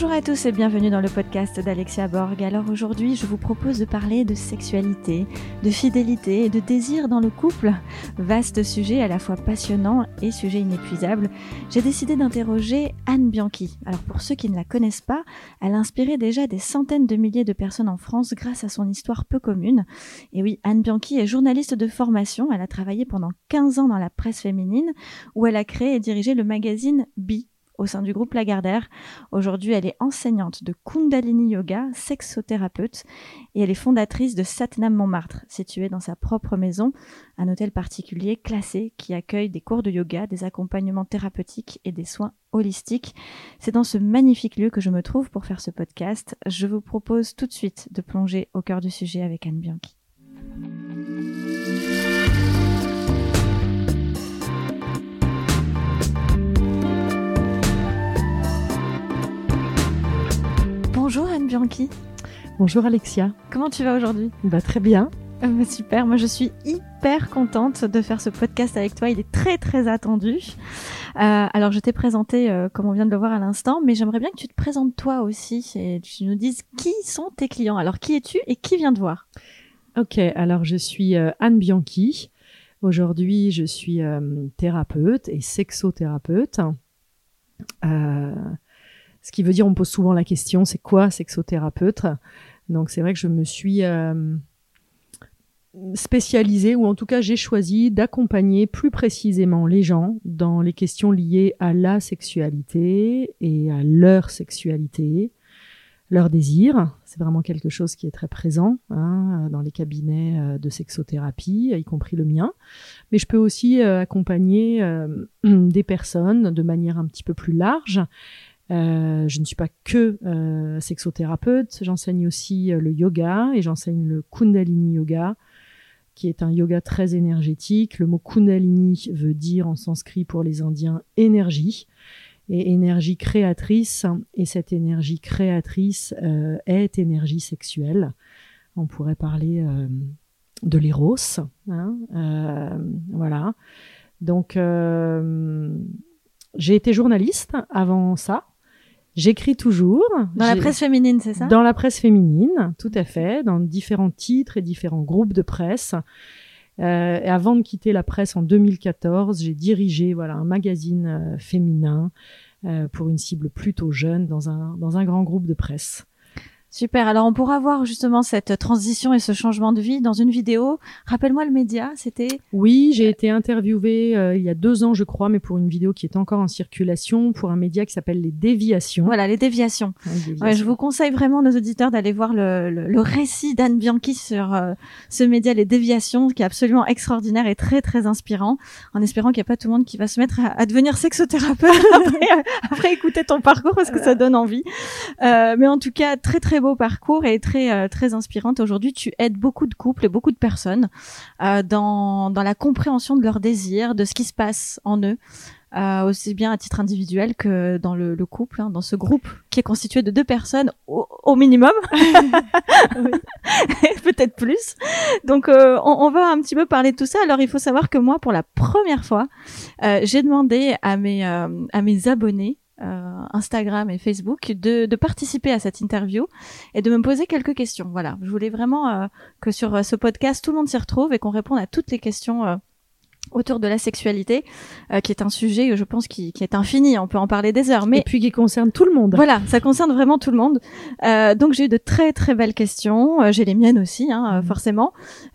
Bonjour à tous et bienvenue dans le podcast d'Alexia Borg. Alors aujourd'hui, je vous propose de parler de sexualité, de fidélité et de désir dans le couple. Vaste sujet à la fois passionnant et sujet inépuisable. J'ai décidé d'interroger Anne Bianchi. Alors pour ceux qui ne la connaissent pas, elle a inspiré déjà des centaines de milliers de personnes en France grâce à son histoire peu commune. Et oui, Anne Bianchi est journaliste de formation. Elle a travaillé pendant 15 ans dans la presse féminine où elle a créé et dirigé le magazine Bi au sein du groupe Lagardère. Aujourd'hui, elle est enseignante de Kundalini Yoga, sexothérapeute, et elle est fondatrice de Satnam Montmartre, situé dans sa propre maison, un hôtel particulier classé qui accueille des cours de yoga, des accompagnements thérapeutiques et des soins holistiques. C'est dans ce magnifique lieu que je me trouve pour faire ce podcast. Je vous propose tout de suite de plonger au cœur du sujet avec Anne Bianchi. Bonjour Anne Bianchi. Bonjour Alexia. Comment tu vas aujourd'hui? Bah très bien. Euh, bah, super, moi je suis hyper contente de faire ce podcast avec toi, il est très très attendu. Euh, alors je t'ai présenté euh, comme on vient de le voir à l'instant, mais j'aimerais bien que tu te présentes toi aussi et tu nous dises qui sont tes clients. Alors qui es-tu et qui vient te voir? Ok, alors je suis Anne Bianchi. Aujourd'hui je suis thérapeute et sexothérapeute. Euh, ce qui veut dire, on pose souvent la question, c'est quoi sexothérapeute? Donc c'est vrai que je me suis euh, spécialisée, ou en tout cas j'ai choisi d'accompagner plus précisément les gens dans les questions liées à la sexualité et à leur sexualité, leur désir. C'est vraiment quelque chose qui est très présent hein, dans les cabinets euh, de sexothérapie, y compris le mien. Mais je peux aussi euh, accompagner des personnes de manière un petit peu plus large je ne suis pas que euh, sexothérapeute, j'enseigne aussi euh, le yoga et j'enseigne le Kundalini Yoga, qui est un yoga très énergétique. Le mot Kundalini veut dire en sanskrit pour les Indiens énergie et énergie créatrice. Et cette énergie créatrice est énergie sexuelle. On pourrait parler de l'éros. Hein, voilà. Donc, j'ai été journaliste avant ça. J'écris toujours. Dans la presse féminine, c'est ça? Dans la presse féminine, tout à fait, dans différents titres et différents groupes de presse. Euh, et avant de quitter la presse en 2014, j'ai dirigé voilà un magazine euh, féminin euh, pour une cible plutôt jeune dans un dans un grand groupe de presse. Super. Alors, on pourra voir justement cette transition et ce changement de vie dans une vidéo. Rappelle-moi le média, c'était Oui, j'ai été interviewée euh, il y a deux ans, je crois, mais pour une vidéo qui est encore en circulation, pour un média qui s'appelle Les Déviations. Voilà, Les Déviations. je vous conseille vraiment, nos auditeurs, d'aller voir le, le, récit d'Anne Bianchi sur euh, ce média Les Déviations, qui est absolument extraordinaire et très, très inspirant, en espérant qu'il n'y a pas tout le monde qui va se mettre à, devenir sexothérapeute après, après, écouter ton parcours, parce que ça donne envie. Euh, mais en tout cas, très, très beau parcours et très euh, très inspirante. Aujourd'hui, tu aides beaucoup de couples et beaucoup de personnes euh, dans dans la compréhension de leurs désirs, de ce qui se passe en eux. Euh, aussi bien à titre individuel que dans le, le couple, hein, dans ce groupe qui est constitué de deux personnes au, minimum, peut-être plus. Donc on, on, va un petit peu parler de tout ça. Alors il faut savoir que moi, pour la première fois, j'ai demandé à mes à mes abonnés euh, Instagram et Facebook de, de, participer à cette interview et de me poser quelques questions. Voilà, je voulais vraiment euh, que sur euh, ce podcast tout le monde s'y retrouve et qu'on réponde à toutes les questions autour de la sexualité, euh, qui est un sujet, je pense, qui, qui, est infini. On peut en parler des heures, mais et puis qui concerne tout le monde. Voilà, ça concerne vraiment tout le monde. Euh, donc j'ai eu de très très belles questions. Euh, j'ai les miennes aussi, hein, mmh. forcément.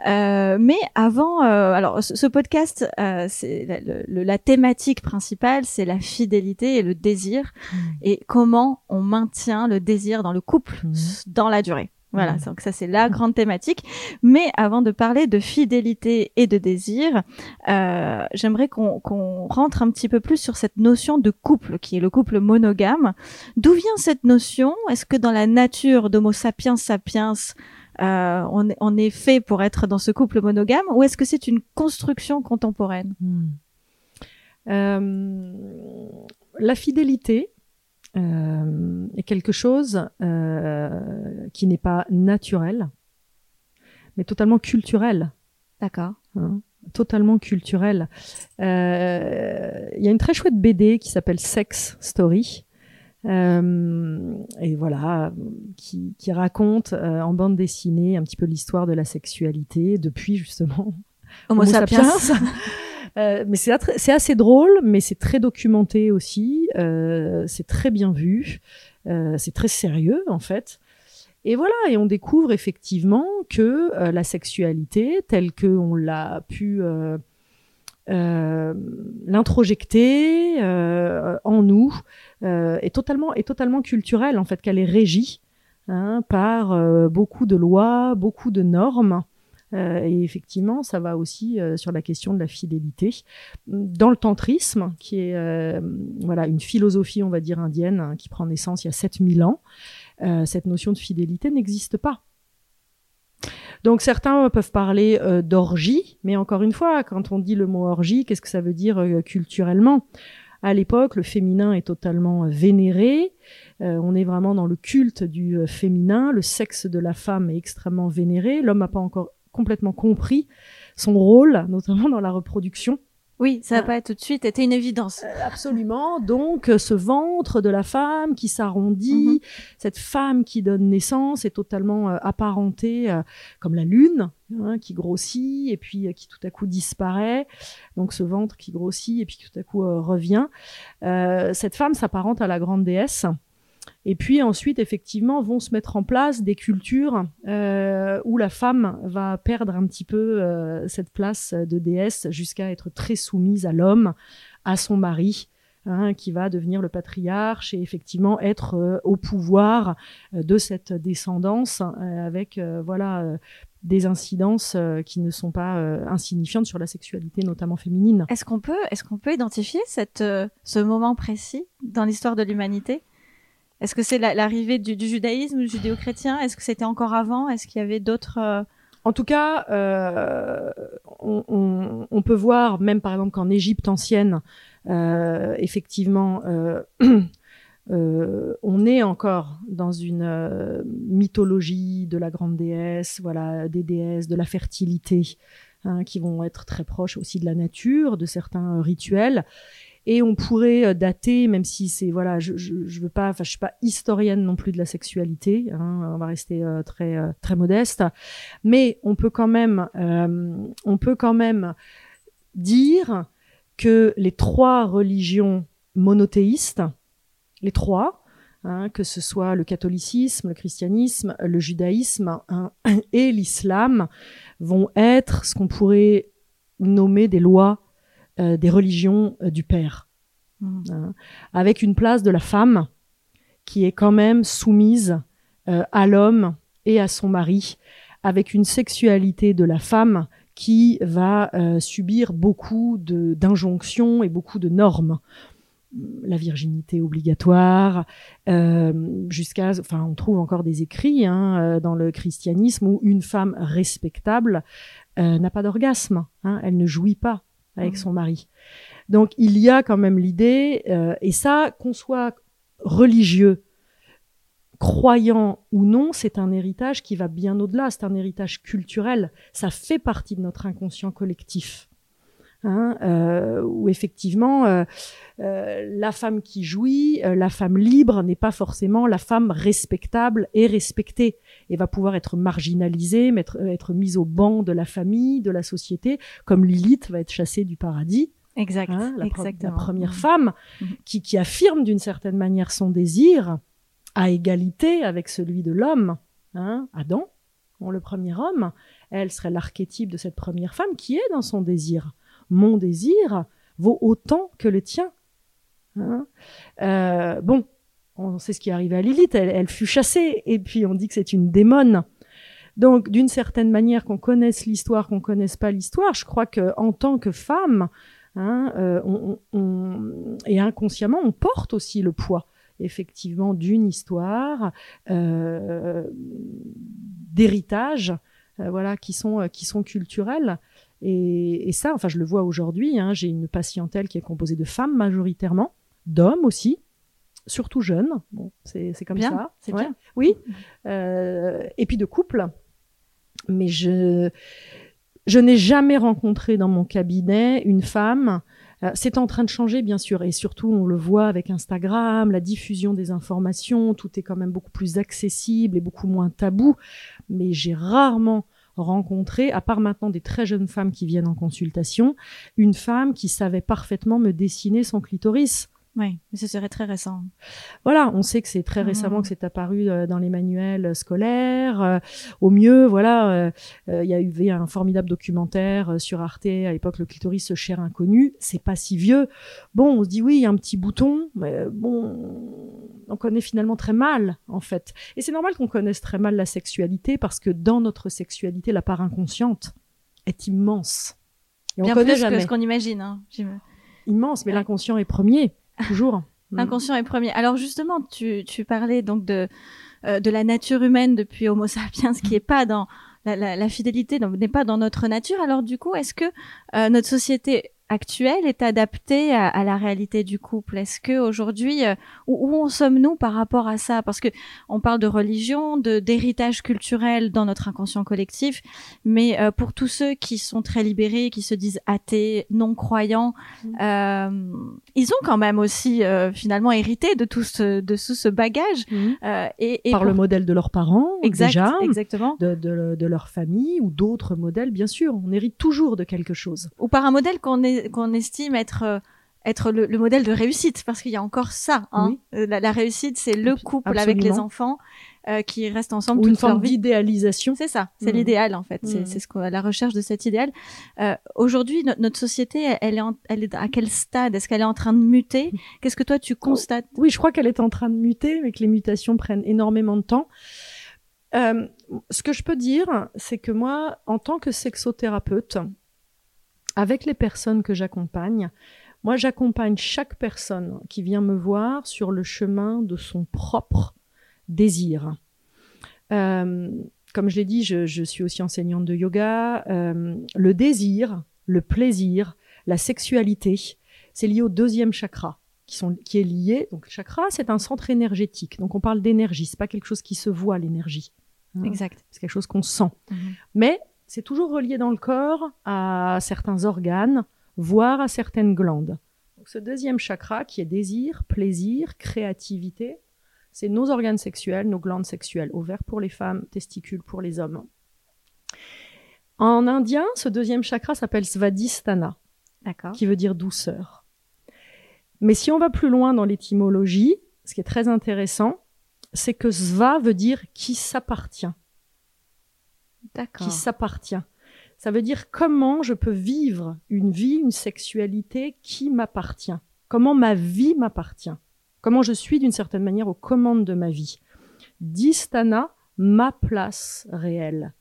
Euh, mais avant, alors ce, podcast, c'est la, la, thématique principale, c'est la fidélité et le désir, mmh. et comment on maintient le désir dans le couple mmh. dans la durée. Voilà, donc ça c'est la grande thématique. Mais avant de parler de fidélité et de désir, euh, j'aimerais qu'on rentre un petit peu plus sur cette notion de couple, qui est le couple monogame. D'où vient cette notion? Est-ce que dans la nature d'Homo sapiens sapiens, euh, on, on, est fait pour être dans ce couple monogame, ou est-ce que c'est une construction contemporaine? Hmm. euh, La fidélité, euh, quelque chose euh, qui n'est pas naturel, mais totalement culturel. D'accord. Hein, totalement culturel. Euh, il y a une très chouette BD qui s'appelle Sex Story. et voilà, qui, qui raconte en bande dessinée un petit peu l'histoire de la sexualité depuis justement Homo, sapiens. mais c'est assez drôle, mais c'est très documenté aussi. c'est très bien vu. c'est très sérieux en fait. Et voilà, et on découvre effectivement que euh, la sexualité, telle qu'on l'a pu euh, euh, l'introjecter en nous, est totalement est totalement culturelle en fait, qu'elle est régie hein, par beaucoup de lois, beaucoup de normes. Et effectivement, ça va aussi sur la question de la fidélité. Dans le tantrisme, qui est voilà une philosophie, on va dire indienne, hein, qui prend naissance il y a 7000 ans, euh, cette notion de fidélité n'existe pas. Donc certains peuvent parler euh, d'orgie, mais encore une fois, quand on dit le mot orgie, qu'est-ce que ça veut dire euh, culturellement? À l'époque, le féminin est totalement vénéré. on est vraiment dans le culte du féminin. Le sexe de la femme est extrêmement vénéré. L'homme n'a pas encore complètement compris son rôle, notamment dans la reproduction. Oui, ça n'a ah. pas tout de suite été une évidence. Euh, absolument. Donc, euh, ce ventre de la femme qui s'arrondit, mhm. cette femme qui donne naissance est totalement euh, apparentée comme la lune, hein, qui grossit et puis qui tout à coup disparaît. Donc, ce ventre qui grossit et puis qui tout à coup revient. cette femme s'apparente à la grande déesse. Et puis ensuite, effectivement, vont se mettre en place des cultures euh, où la femme va perdre un petit peu euh, cette place de déesse jusqu'à être très soumise à l'homme, à son mari. Hein, qui va devenir le patriarche et effectivement être euh, au pouvoir de cette descendance avec voilà des incidences qui ne sont pas insignifiantes sur la sexualité notamment féminine. Est-ce qu'on peut est-ce qu'on peut identifier ce moment précis dans l'histoire de l'humanité? Est-ce que c'est l'arrivée du, judaïsme, du judéo-chrétien? Est-ce que c'était encore avant? Est-ce qu'il y avait d'autres euh, En tout cas, euh, on, peut voir, même par exemple qu'en Égypte ancienne, euh, effectivement, on est encore dans une mythologie de la grande déesse, voilà, des déesses, de la fertilité, hein, qui vont être très proches aussi de la nature, de certains rituels et on pourrait euh, dater, même si c'est voilà, je, je, veux pas, enfin je suis pas historienne non plus de la sexualité, hein, on va rester euh, très euh, très modeste, mais on peut quand même, on peut quand même dire que les trois religions monothéistes, les trois, hein, que ce soit le catholicisme, le christianisme, le judaïsme hein, et l'islam, vont être ce qu'on pourrait nommer des lois euh, des religions euh, du père, mmh. hein, avec une place de la femme qui est quand même soumise euh, à l'homme et à son mari, avec une sexualité de la femme qui va subir beaucoup d'injonctions et beaucoup de normes. La virginité obligatoire, jusqu'à, enfin, on trouve encore des écrits hein, dans le christianisme où une femme respectable n'a pas d'orgasme, hein, elle ne jouit pas avec mmh. son mari. Donc il y a quand même l'idée, euh, et ça, qu'on soit religieux, croyant ou non, c'est un héritage qui va bien au-delà, c'est un héritage culturel, ça fait partie de notre inconscient collectif. Hein, euh, où effectivement euh, la femme qui jouit, la femme libre n'est pas forcément la femme respectable et respectée et va pouvoir être marginalisée, mettre, euh, être mise au banc de la famille, de la société, comme Lilith va être chassée du paradis. Exact. Hein, la, la, première mmh. femme mmh. qui, qui affirme d'une certaine manière son désir à égalité avec celui de l'homme. Hein, Adam, le premier homme, elle serait l'archétype de cette première femme qui est dans son désir. Mon désir vaut autant que le tien. Hein? Euh, bon, on sait ce qui est arrivé à Lilith, elle, fut chassée, et puis on dit que c'est une démone. Donc, d'une certaine manière, qu'on connaisse l'histoire, qu'on connaisse pas l'histoire, je crois que en tant que femme, hein, euh, et inconsciemment, on porte aussi le poids, effectivement, d'une histoire, euh, d'héritage, voilà, qui sont qui sont culturels. Et, ça, enfin, je le vois aujourd'hui. Hein, J'ai une patientèle qui est composée de femmes majoritairement, d'hommes aussi, surtout jeunes. Bon, c'est comme ça. C'est bien. Oui. Euh, et puis de couple. Mais je, je n'ai jamais rencontré dans mon cabinet une femme Euh, c'est en train de changer, bien sûr, et surtout, on le voit avec Instagram, la diffusion des informations, tout est quand même beaucoup plus accessible et beaucoup moins tabou. Mais j'ai rarement rencontré, à part maintenant des très jeunes femmes qui viennent en consultation, une femme qui savait parfaitement me dessiner son clitoris. Oui, mais ce serait très récent. Voilà, on sait que c'est très récemment que c'est apparu euh, dans les manuels scolaires. Euh, au mieux, voilà, euh, euh, il y a eu un formidable documentaire euh, sur Arte à l'époque, le clitoris, ce cher inconnu. C'est pas si vieux. Bon, on se dit oui, il y a un petit bouton, mais bon, on connaît finalement très mal en fait. Et c'est normal qu'on connaisse très mal la sexualité parce que dans notre sexualité, la part inconsciente est immense. Et on Bien connaît plus jamais. que ce qu'on imagine. Hein. Immense, mais Ouais. l'inconscient est premier, toujours. Mm. L'inconscient est premier. Alors justement, tu, parlais donc de, euh, de la nature humaine depuis Homo sapiens, qui est pas dans la, fidélité, n'est pas dans notre nature. Alors du coup, est-ce que euh, notre société actuelle est adaptée à, à la réalité du couple? Est-ce que aujourd'hui, euh, où, où en sommes-nous par rapport à ça? Parce que on parle de religion, de d'héritage culturel dans notre inconscient collectif, mais euh, pour tous ceux qui sont très libérés, qui se disent athées, non croyants, Mm. euh, ils ont quand même aussi finalement hérité de tout ce de tout ce bagage euh, et, et Par pour- le modèle de leurs parents, exact, déjà, exactement, de, de, de leur famille ou d'autres modèles, bien sûr. On hérite toujours de quelque chose. ou par un modèle qu'on est qu'on estime être euh, être le, le modèle de réussite parce qu'il y a encore ça hein. Oui. Euh, la, la réussite c'est le couple avec les enfants euh, qui restent ensemble Ou une toute leur forme d'idéalisation. C'est ça, c'est Mhm. l'idéal en fait. C'est Mhm. c'est ce qu'on la recherche de cet idéal. Euh, Aujourd'hui, no- notre société, elle- elle est, en- elle est à quel stade? Est-ce qu'elle est en train de muter? Qu'est-ce que toi tu constates? Oui, je crois qu'elle est en train de muter, mais que les mutations prennent énormément de temps. Euh, ce que je peux dire, c'est que moi, en tant que sexothérapeute, avec les personnes que j'accompagne, moi, j'accompagne chaque personne qui vient me voir sur le chemin de son propre désir. Euh, comme je l'ai dit, je, je suis aussi enseignante de yoga. Euh, le désir, le plaisir, la sexualité, c'est lié au deuxième chakra qui, sont, qui est lié. Donc, le chakra, c'est un centre énergétique. Donc, on parle d'énergie. C'est pas quelque chose qui se voit, l'énergie. Hein. Exact. C'est quelque chose qu'on sent. Mhm. Mais c'est toujours relié dans le corps à certains organes, voire à certaines glandes. Donc, ce deuxième chakra, qui est désir, plaisir, créativité, c'est nos organes sexuels, nos glandes sexuelles, ovaires pour les femmes, testicules pour les hommes. En indien, ce deuxième chakra s'appelle Svadhisthana qui veut dire douceur. Mais si on va plus loin dans l'étymologie, ce qui est très intéressant, c'est que sva veut dire qui s'appartient. Qui s'appartient. Ça veut dire comment je peux vivre une vie, une sexualité qui m'appartient. Comment ma vie m'appartient. Comment je suis d'une certaine manière aux commandes de ma vie. Distana, ma place réelle.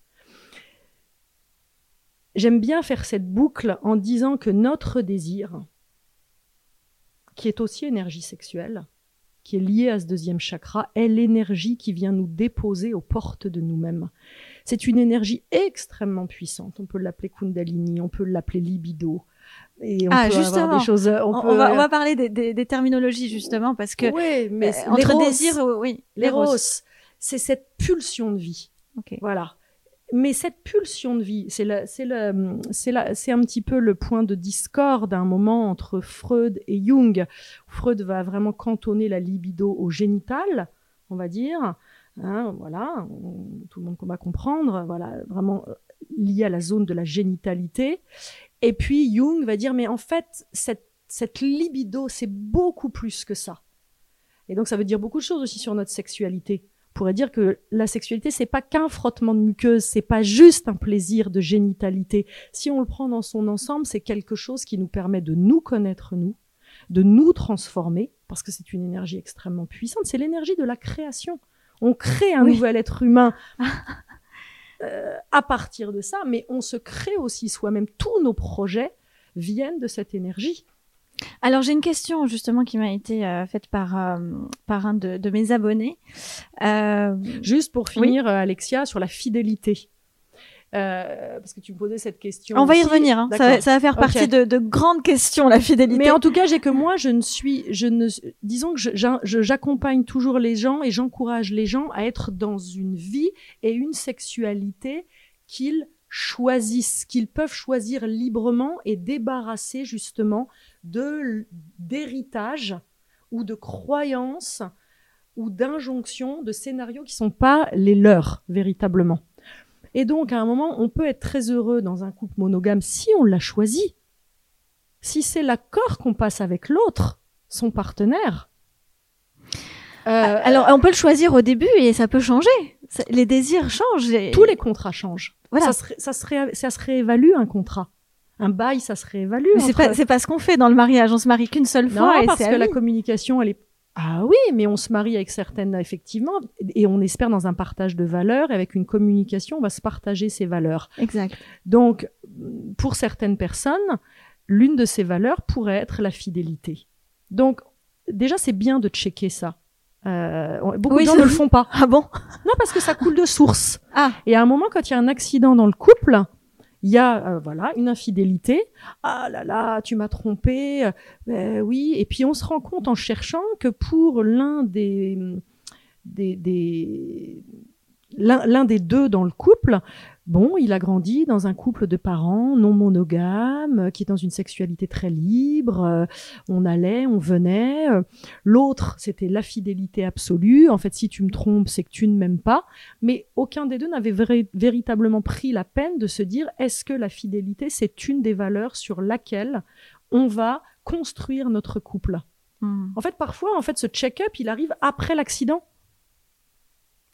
J'aime bien faire cette boucle en disant que notre désir, qui est aussi énergie sexuelle, qui est liée à ce deuxième chakra, est l'énergie qui vient nous déposer aux portes de nous-mêmes. C'est une énergie extrêmement puissante. On peut l'appeler Kundalini, on peut l'appeler libido. Et on Ah, peut avoir justement. des choses. On, On, peut, on va, on va parler des, des, des terminologies justement parce que Oui, mais euh, entre l'éros, désir, euh, oui, l'éros, c'est cette pulsion de vie. Ok. Voilà. Mais cette pulsion de vie, c'est la- c'est un petit peu le point de discorde à un moment entre Freud et Jung. Freud va vraiment cantonner la libido au génital, on va dire. Hein, voilà, tout le monde va comprendre. Voilà, vraiment euh, lié à la zone de la génitalité. Et puis Jung va dire, mais en fait, cette libido, c'est beaucoup plus que ça. Et donc ça veut dire beaucoup de choses aussi sur notre sexualité. On pourrait dire que la sexualité, c'est pas qu'un frottement de muqueuse, c'est pas juste un plaisir de génitalité. Si on le prend dans son ensemble, c'est quelque chose qui nous permet de nous connaître nous, de nous transformer, parce que c'est une énergie extrêmement puissante. C'est l'énergie de la création. On crée un Oui. nouvel être humain euh, à partir de ça, mais on se crée aussi soi-même. Tous nos projets viennent de cette énergie. Alors j'ai une question justement qui m'a été euh, faite par euh, par un de, de mes abonnés. Euh, Juste pour finir, Alexia, sur la fidélité. Parce que tu me posais cette question. on va y revenir. hein. Ça, va- ça va faire partie de, de grandes questions la fidélité. Mais en tout cas, j'ai que moi, je ne suis, je ne, disons que j'accompagne toujours les gens et j'encourage les gens à être dans une vie et une sexualité qu'ils choisissent, qu'ils peuvent choisir librement et débarrasser justement de d'héritage ou de croyances ou d'injonctions, de scénarios qui sont pas les leurs véritablement. Et donc à un moment, on peut être très heureux dans un couple monogame si on l'a choisi. Si c'est l'accord qu'on passe avec l'autre, son partenaire. Euh, Alors on peut le choisir au début et ça peut changer. Les désirs changent. Tous les contrats changent. Ça, se, ça, ça se réévalue un contrat. Un bail, ça se réévalue. Mais c'est pas, c'est pas ce qu'on fait dans le mariage. On se marie qu'une seule fois. Non, parce que la communication, elle est. Ah oui, mais on se marie avec certaines, effectivement, et on espère dans un partage de valeurs, et avec une communication, on va se partager ces valeurs. Exact. Donc, pour certaines personnes, l'une de ces valeurs pourrait être la fidélité. Donc, déjà, c'est bien de checker ça. Euh, beaucoup de gens ne le font pas. Ah bon? Non, parce que ça coule de source. Ah. Et à un moment, quand il y a un accident dans le couple, il y a euh, voilà une infidélité. Ah là là, tu m'as trompé. Euh, oui. Et puis on se rend compte en cherchant que pour l'un des des, des l'un des deux dans le couple, Bon, il a grandi dans un couple de parents non monogames, euh, qui est dans une sexualité très libre. Euh, on allait, on venait. Euh, l'autre, c'était la fidélité absolue. En fait, si tu me trompes, c'est que tu ne m'aimes pas. Mais aucun des deux n'avait véritablement pris la peine de se dire est-ce que la fidélité, c'est une des valeurs sur laquelle on va construire notre couple? Hmm. En fait, parfois, en fait, ce check-up, il arrive après l'accident.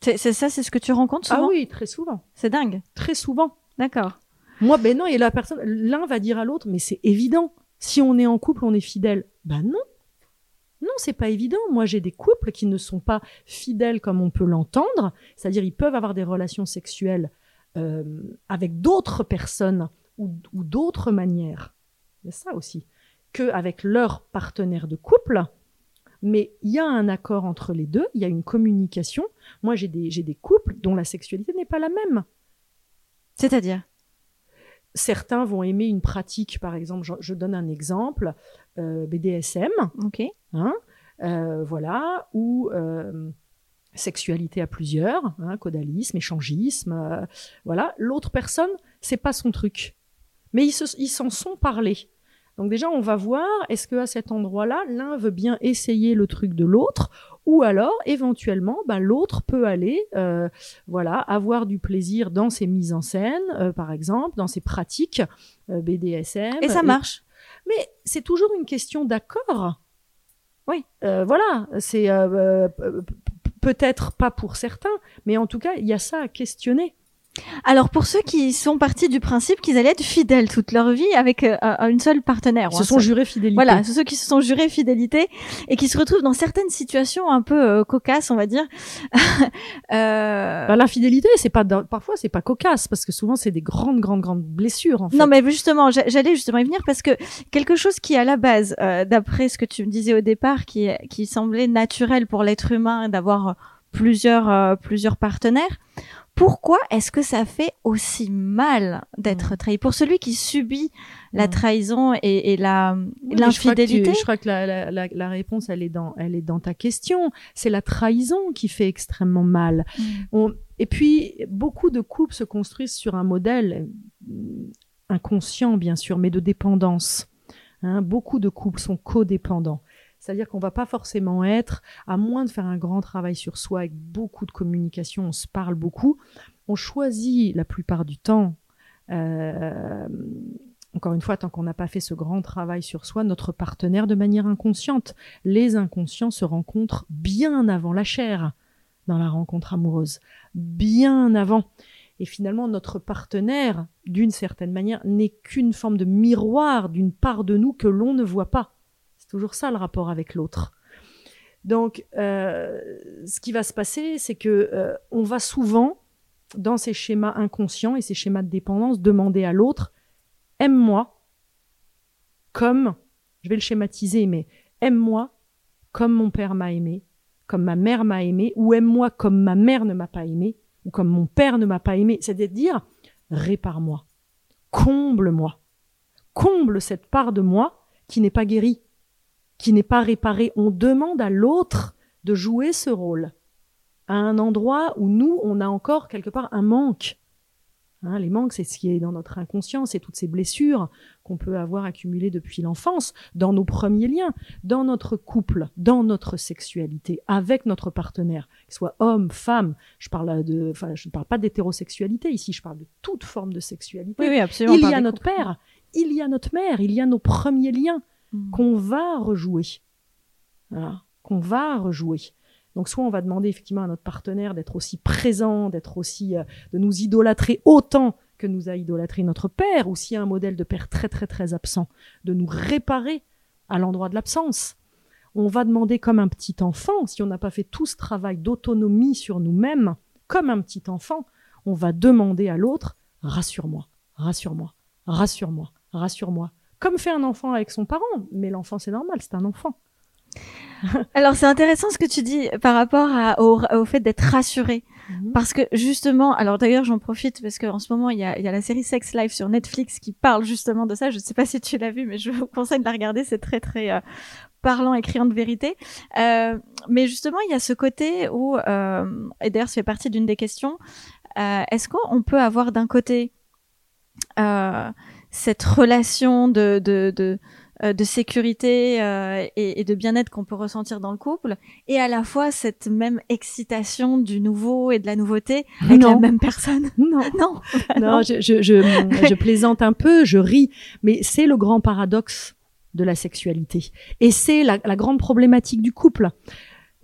C'est ça, c'est ce que tu rencontres souvent Ah oui, très souvent. C'est dingue. Très souvent. D'accord. Moi, ben non, et la personne, l'un va dire à l'autre, mais c'est évident. Si on est en couple, on est fidèle. Ben non. Non, c'est pas évident. Moi, j'ai des couples qui ne sont pas fidèles comme on peut l'entendre. C'est-à-dire, ils peuvent avoir des relations sexuelles euh, avec d'autres personnes ou, ou d'autres manières. Il y a ça aussi. Que avec leur partenaire de couple mais il y a un accord entre les deux, il y a une communication. Moi, j'ai des, des couples dont la sexualité n'est pas la même. C'est-à-dire? Certains vont aimer une pratique, par exemple, je, donne un exemple, euh, BDSM, ok, hein, euh, voilà, ou euh, sexualité à plusieurs, hein, caudalisme, échangisme, voilà. L'autre personne, c'est pas son truc, mais ils s'en sont parlé. Donc déjà, on va voir, est-ce qu'à cet endroit-là, l'un veut bien essayer le truc de l'autre, ou alors, éventuellement, bah, l'autre peut aller, euh, voilà, avoir du plaisir dans ses mises en scène, euh, par exemple, dans ses pratiques euh, BDSM. Et ça marche. Mais c'est toujours une question d'accord. Oui. voilà, c'est peut-être pas pour certains, mais en tout cas, il y a ça à questionner. Alors pour ceux qui sont partis du principe qu'ils allaient être fidèles toute leur vie avec euh, une seule partenaire, se sont jurés fidélité. Voilà, ceux qui se sont jurés fidélité et qui se retrouvent dans certaines situations un peu euh, cocasses, on va dire. euh... bah, l'infidélité, c'est pas parfois c'est pas cocasse parce que souvent c'est des grandes grandes grandes blessures. En fait. Non mais justement, j'allais justement y venir parce que quelque chose qui à la base, euh, d'après ce que tu me disais au départ, qui qui semblait naturel pour l'être humain d'avoir plusieurs plusieurs partenaires pourquoi est-ce que ça fait aussi mal d'être trahi? Pour celui qui subit la trahison et, la l'infidélité? Je, crois que, la, réponse, elle est dans, elle est dans ta question. C'est la trahison qui fait extrêmement mal. Mm. et puis, beaucoup de couples se construisent sur un modèle euh, inconscient, bien sûr, mais de dépendance. Hein. beaucoup de couples sont codépendants. C'est-à-dire qu'on va pas forcément être, à moins de faire un grand travail sur soi avec beaucoup de communication, on se parle beaucoup, on choisit la plupart du temps, euh, encore une fois, tant qu'on n'a pas fait ce grand travail sur soi, notre partenaire de manière inconsciente. Les inconscients se rencontrent bien avant la chair dans la rencontre amoureuse, bien avant. Et finalement, notre partenaire, d'une certaine manière, n'est qu'une forme de miroir d'une part de nous que l'on ne voit pas toujours ça le rapport avec l'autre. Donc, euh, ce qui va se passer, c'est que euh, on va souvent, dans ces schémas inconscients et ces schémas de dépendance, demander à l'autre aime-moi comme, je vais le schématiser, mais aime-moi comme mon père m'a aimé, comme ma mère m'a aimé, ou aime-moi comme ma mère ne m'a pas aimé, ou comme mon père ne m'a pas aimé. C'est-à-dire, répare-moi, comble-moi, comble cette part de moi qui n'est pas guérie qui n'est pas réparé. On demande à l'autre de jouer ce rôle à un endroit où nous, on a encore quelque part un manque. Hein, les manques, c'est ce qui est dans notre inconscient, c'est toutes ces blessures qu'on peut avoir accumulées depuis l'enfance, dans nos premiers liens, dans notre couple, dans notre sexualité, avec notre partenaire, qu'il soit homme, femme. Je parle de, enfin, je ne parle pas d'hétérosexualité ici, je parle de toute forme de sexualité. Oui, oui, absolument. Il y a notre père, il y a notre mère, il y a nos premiers liens Mm. qu'on va rejouer. Qu'on va rejouer. Donc soit on va demander effectivement à notre partenaire d'être aussi présent, d'être aussi euh, de nous idolâtrer autant que nous a idolâtré notre père, ou s'il y a un modèle de père très très très absent, de nous réparer à l'endroit de l'absence. On va demander comme un petit enfant, si on n'a pas fait tout ce travail d'autonomie sur nous-mêmes, comme un petit enfant, on va demander à l'autre rassure-moi, rassure-moi, rassure-moi, rassure-moi. Comme fait un enfant avec son parent, mais l'enfant c'est normal, c'est un enfant. Alors c'est intéressant ce que tu dis par rapport à, au, au fait d'être rassuré. Mhm. Parce que justement, alors d'ailleurs j'en profite parce qu'en ce moment il y a, il y a la série Sex Life sur Netflix qui parle justement de ça. Je ne sais pas si tu l'as vu, mais je vous conseille de la regarder. C'est très très euh, parlant et criant de vérité. Euh, mais justement il y a ce côté où, euh, et d'ailleurs ça fait partie d'une des questions, est-ce qu'on peut avoir d'un côté cette relation de, de, de euh, de sécurité euh, et, et de bien-être qu'on peut ressentir dans le couple, et à la fois cette même excitation du nouveau et de la nouveauté avec Non. la même personne. Non, Non, bah non, je, je, je, je plaisante un peu, je ris, mais c'est le grand paradoxe de la sexualité. Et c'est la, la grande problématique du couple.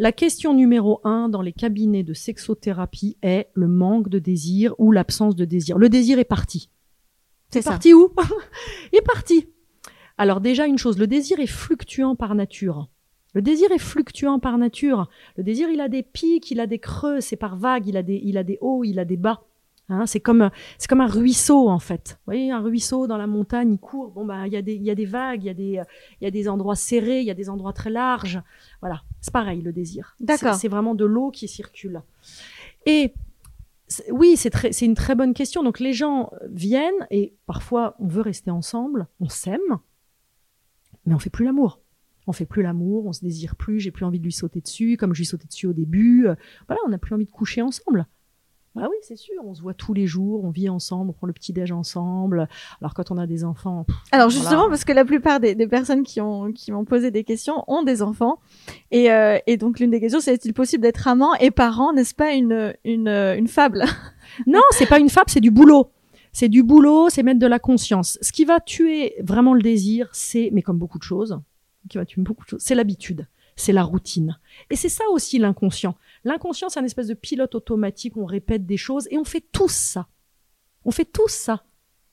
La question numéro un dans les cabinets de sexothérapie est le manque de désir ou l'absence de désir. Le désir est parti. C'est parti où Il est parti. Alors déjà une chose, le désir est fluctuant par nature. Le désir est fluctuant par nature. Le désir, il a des pics, il a des creux, c'est par vagues, il a des, il a des hauts, il a des bas. Hein, c'est comme, c'est comme un ruisseau en fait. Vous voyez, un ruisseau dans la montagne, il court. Bon bah, il y a des, il y a des vagues, il y a des, il y a des endroits serrés, il y a des endroits très larges. Voilà, c'est pareil le désir. D'accord. C'est, vraiment de l'eau qui circule. Et oui, c'est une très bonne question. Donc les gens viennent et parfois on veut rester ensemble, on s'aime, mais on fait plus l'amour. On fait plus l'amour, on se désire plus, j'ai plus envie de lui sauter dessus, comme je lui sautais dessus au début. Euh, Voilà, on n'a plus envie de coucher ensemble. Bah oui, c'est sûr, on se voit tous les jours, on vit ensemble, on prend le petit déj ensemble. Alors quand on a des enfants, pff, Alors Voilà. justement, parce que la plupart des, des personnes qui ont qui m'ont posé des questions ont des enfants, et, euh, et donc l'une des questions, c'est est-il possible d'être amant et parent N'est-ce pas une une une fable? Non, c'est pas une fable, c'est du boulot. C'est du boulot, c'est mettre de la conscience. Ce qui va tuer vraiment le désir, c'est, mais comme beaucoup de choses, qui va tuer beaucoup de choses, c'est l'habitude, c'est la routine. Et c'est ça aussi l'inconscient. L'inconscient, c'est un espèce de pilote automatique, on répète des choses et on fait tous ça. On fait tous ça.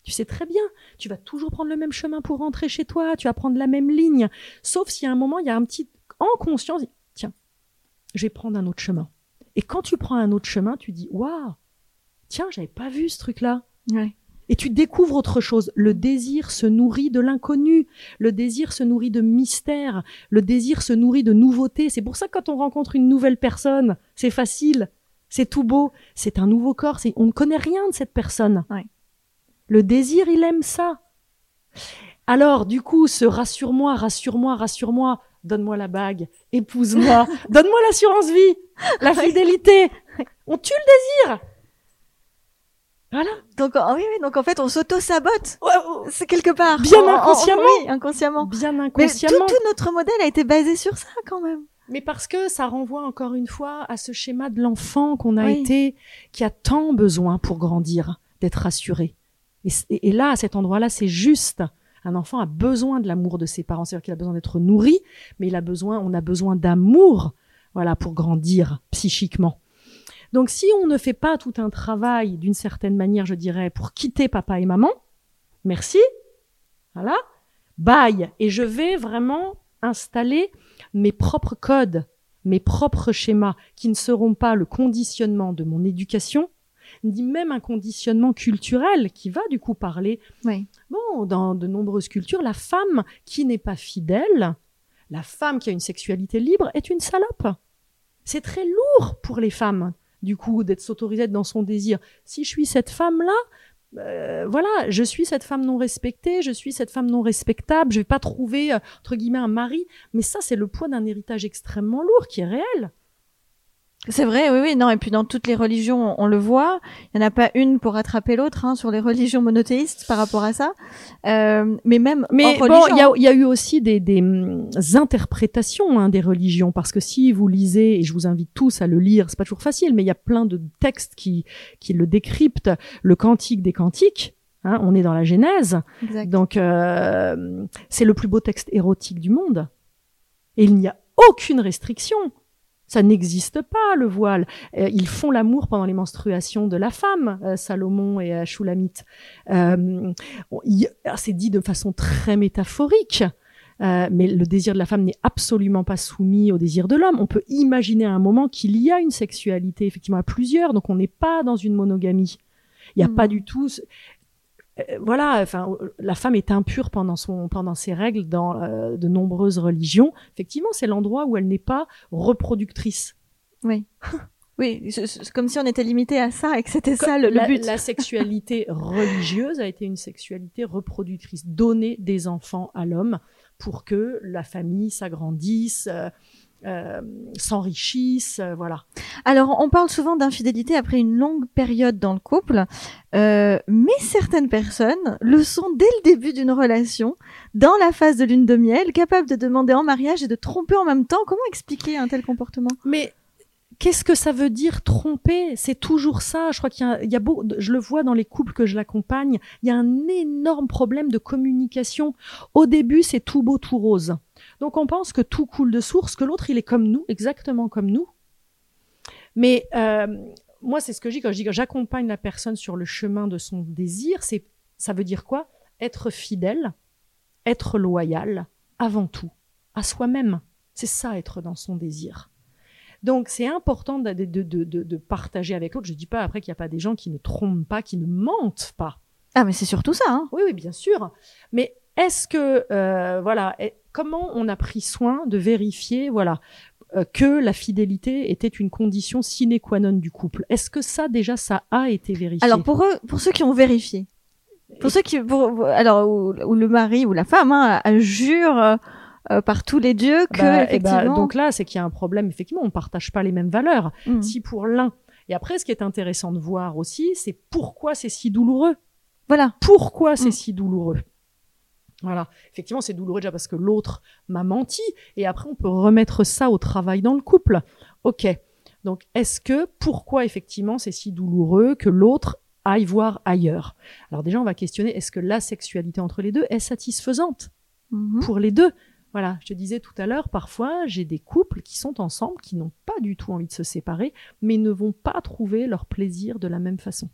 Tu sais très bien, tu vas toujours prendre le même chemin pour rentrer chez toi, tu vas prendre la même ligne. Sauf si à un moment, il y a un petit, en conscience, tiens, je vais prendre un autre chemin. Et quand tu prends un autre chemin, tu dis, waouh, tiens, j'avais pas vu ce truc-là. Et tu découvres autre chose. Le désir se nourrit de l'inconnu. Le désir se nourrit de mystère. Le désir se nourrit de nouveautés. C'est pour ça que quand on rencontre une nouvelle personne, c'est facile. C'est tout beau. C'est un nouveau corps. On ne connaît rien de cette personne. Ouais. Le désir, il aime ça. Alors, du coup, ce rassure-moi, rassure-moi, rassure-moi, donne-moi la bague, épouse-moi, donne-moi l'assurance vie, la fidélité. On tue le désir. Voilà. Donc oui, oui, donc en fait, on s'auto-sabote. Ouais, ouais. C'est quelque part. Bien En- en- en- inconsciemment. oui, inconsciemment. bien Mais inconsciemment. tout, tout notre modèle a été basé sur ça quand même. Mais parce que ça renvoie encore une fois à ce schéma de l'enfant qu'on a Oui. été, qui a tant besoin pour grandir, d'être rassuré. Et- et là, à cet endroit-là, c'est juste. Un enfant a besoin de l'amour de ses parents, c'est-à-dire qu'il a besoin d'être nourri, mais il a besoin, on a besoin d'amour, voilà, pour grandir psychiquement. Donc, si on ne fait pas tout un travail, d'une certaine manière, je dirais, pour quitter papa et maman, merci, voilà, bye, et je vais vraiment installer mes propres codes, mes propres schémas, qui ne seront pas le conditionnement de mon éducation, ni même un conditionnement culturel qui va du coup parler, Oui. bon, dans de nombreuses cultures, la femme qui n'est pas fidèle, la femme qui a une sexualité libre est une salope. C'est très lourd pour les femmes, du coup, d'être s'autoriser dans son désir. Si je suis cette femme-là, euh, voilà, je suis cette femme non respectée, je suis cette femme non respectable, je vais pas trouver, euh, entre guillemets, un mari. Mais ça, c'est le poids d'un héritage extrêmement lourd qui est réel. C'est vrai, oui, oui, non. Et puis dans toutes les religions, on, le voit. Il n'y en a pas une pour attraper l'autre hein, sur les religions monothéistes par rapport à ça. Euh, mais même mais bon, il y a, y a, eu aussi des, des hum, interprétations hein, des religions parce que si vous lisez, et je vous invite tous à le lire, c'est pas toujours facile, mais il y a plein de textes qui qui le décryptent. Le Cantique des Cantiques. Hein, on est dans la Genèse, exact. donc euh, c'est le plus beau texte érotique du monde. Et il n'y a aucune restriction. Ça n'existe pas, le voile. Euh, ils font l'amour pendant les menstruations de la femme, euh, Salomon et euh, Shulamite. Euh, c'est dit de façon très métaphorique. mais le désir de la femme n'est absolument pas soumis au désir de l'homme. On peut imaginer à un moment qu'il y a une sexualité effectivement à plusieurs, donc on n'est pas dans une monogamie. Il n'y a pas hmm. du tout. Euh, voilà, enfin, la femme est impure pendant son pendant ses règles dans euh, de nombreuses religions. Effectivement, c'est l'endroit où elle n'est pas reproductrice. Oui. Oui, c'est comme si on était limité à ça et que c'était ça le, but. La sexualité religieuse a été une sexualité reproductrice, donner des enfants à l'homme pour que la famille s'agrandisse, euh, euh, s'enrichissent, euh, voilà. Alors, on parle souvent d'infidélité après une longue période dans le couple, euh, mais certaines personnes le sont dès le début d'une relation, dans la phase de lune de miel, capables de demander en mariage et de tromper en même temps. Comment expliquer un tel comportement? Mais Qu'est-ce que ça veut dire tromper? C'est toujours ça. Je crois qu'il y a, y a beau, je le vois dans les couples que je l'accompagne, il y a un énorme problème de communication. Au début, c'est tout beau, tout rose. Donc on pense que tout coule de source, que l'autre il est comme nous, exactement comme nous. Mais euh, moi, c'est ce que je dis quand je dis que j'accompagne la personne sur le chemin de son désir. C'est, ça veut dire quoi? Être fidèle, être loyal, avant tout, à soi-même. C'est ça, être dans son désir. Donc c'est important de, de, de, de, partager avec l'autre. Je dis pas après qu'il n'y a pas des gens qui ne trompent pas, qui ne mentent pas. Ah mais c'est surtout ça. Hein. Oui oui bien sûr. Mais est-ce que euh, voilà comment on a pris soin de vérifier voilà euh, que la fidélité était une condition sine qua non du couple? Est-ce que ça déjà ça a été vérifié? Alors pour eux pour ceux qui ont vérifié. Pour ceux qui pour, alors où, le mari ou la femme hein, jure euh, euh, par tous les dieux que bah, eh ben, effectivement... donc là c'est qu'il y a un problème effectivement on partage pas les mêmes valeurs mmh. si pour l'un et après ce qui est intéressant de voir aussi c'est pourquoi c'est si douloureux? Voilà pourquoi c'est mmh. si douloureux? Voilà, effectivement, c'est douloureux déjà parce que l'autre m'a menti, et après on peut remettre ça au travail dans le couple. Ok, donc est-ce que pourquoi effectivement c'est si douloureux que l'autre aille voir ailleurs? Alors déjà, on va questionner est-ce que la sexualité entre les deux est satisfaisante mmh pour les deux? Voilà, je te disais tout à l'heure, parfois j'ai des couples qui sont ensemble, qui n'ont pas du tout envie de se séparer, mais ne vont pas trouver leur plaisir de la même façon.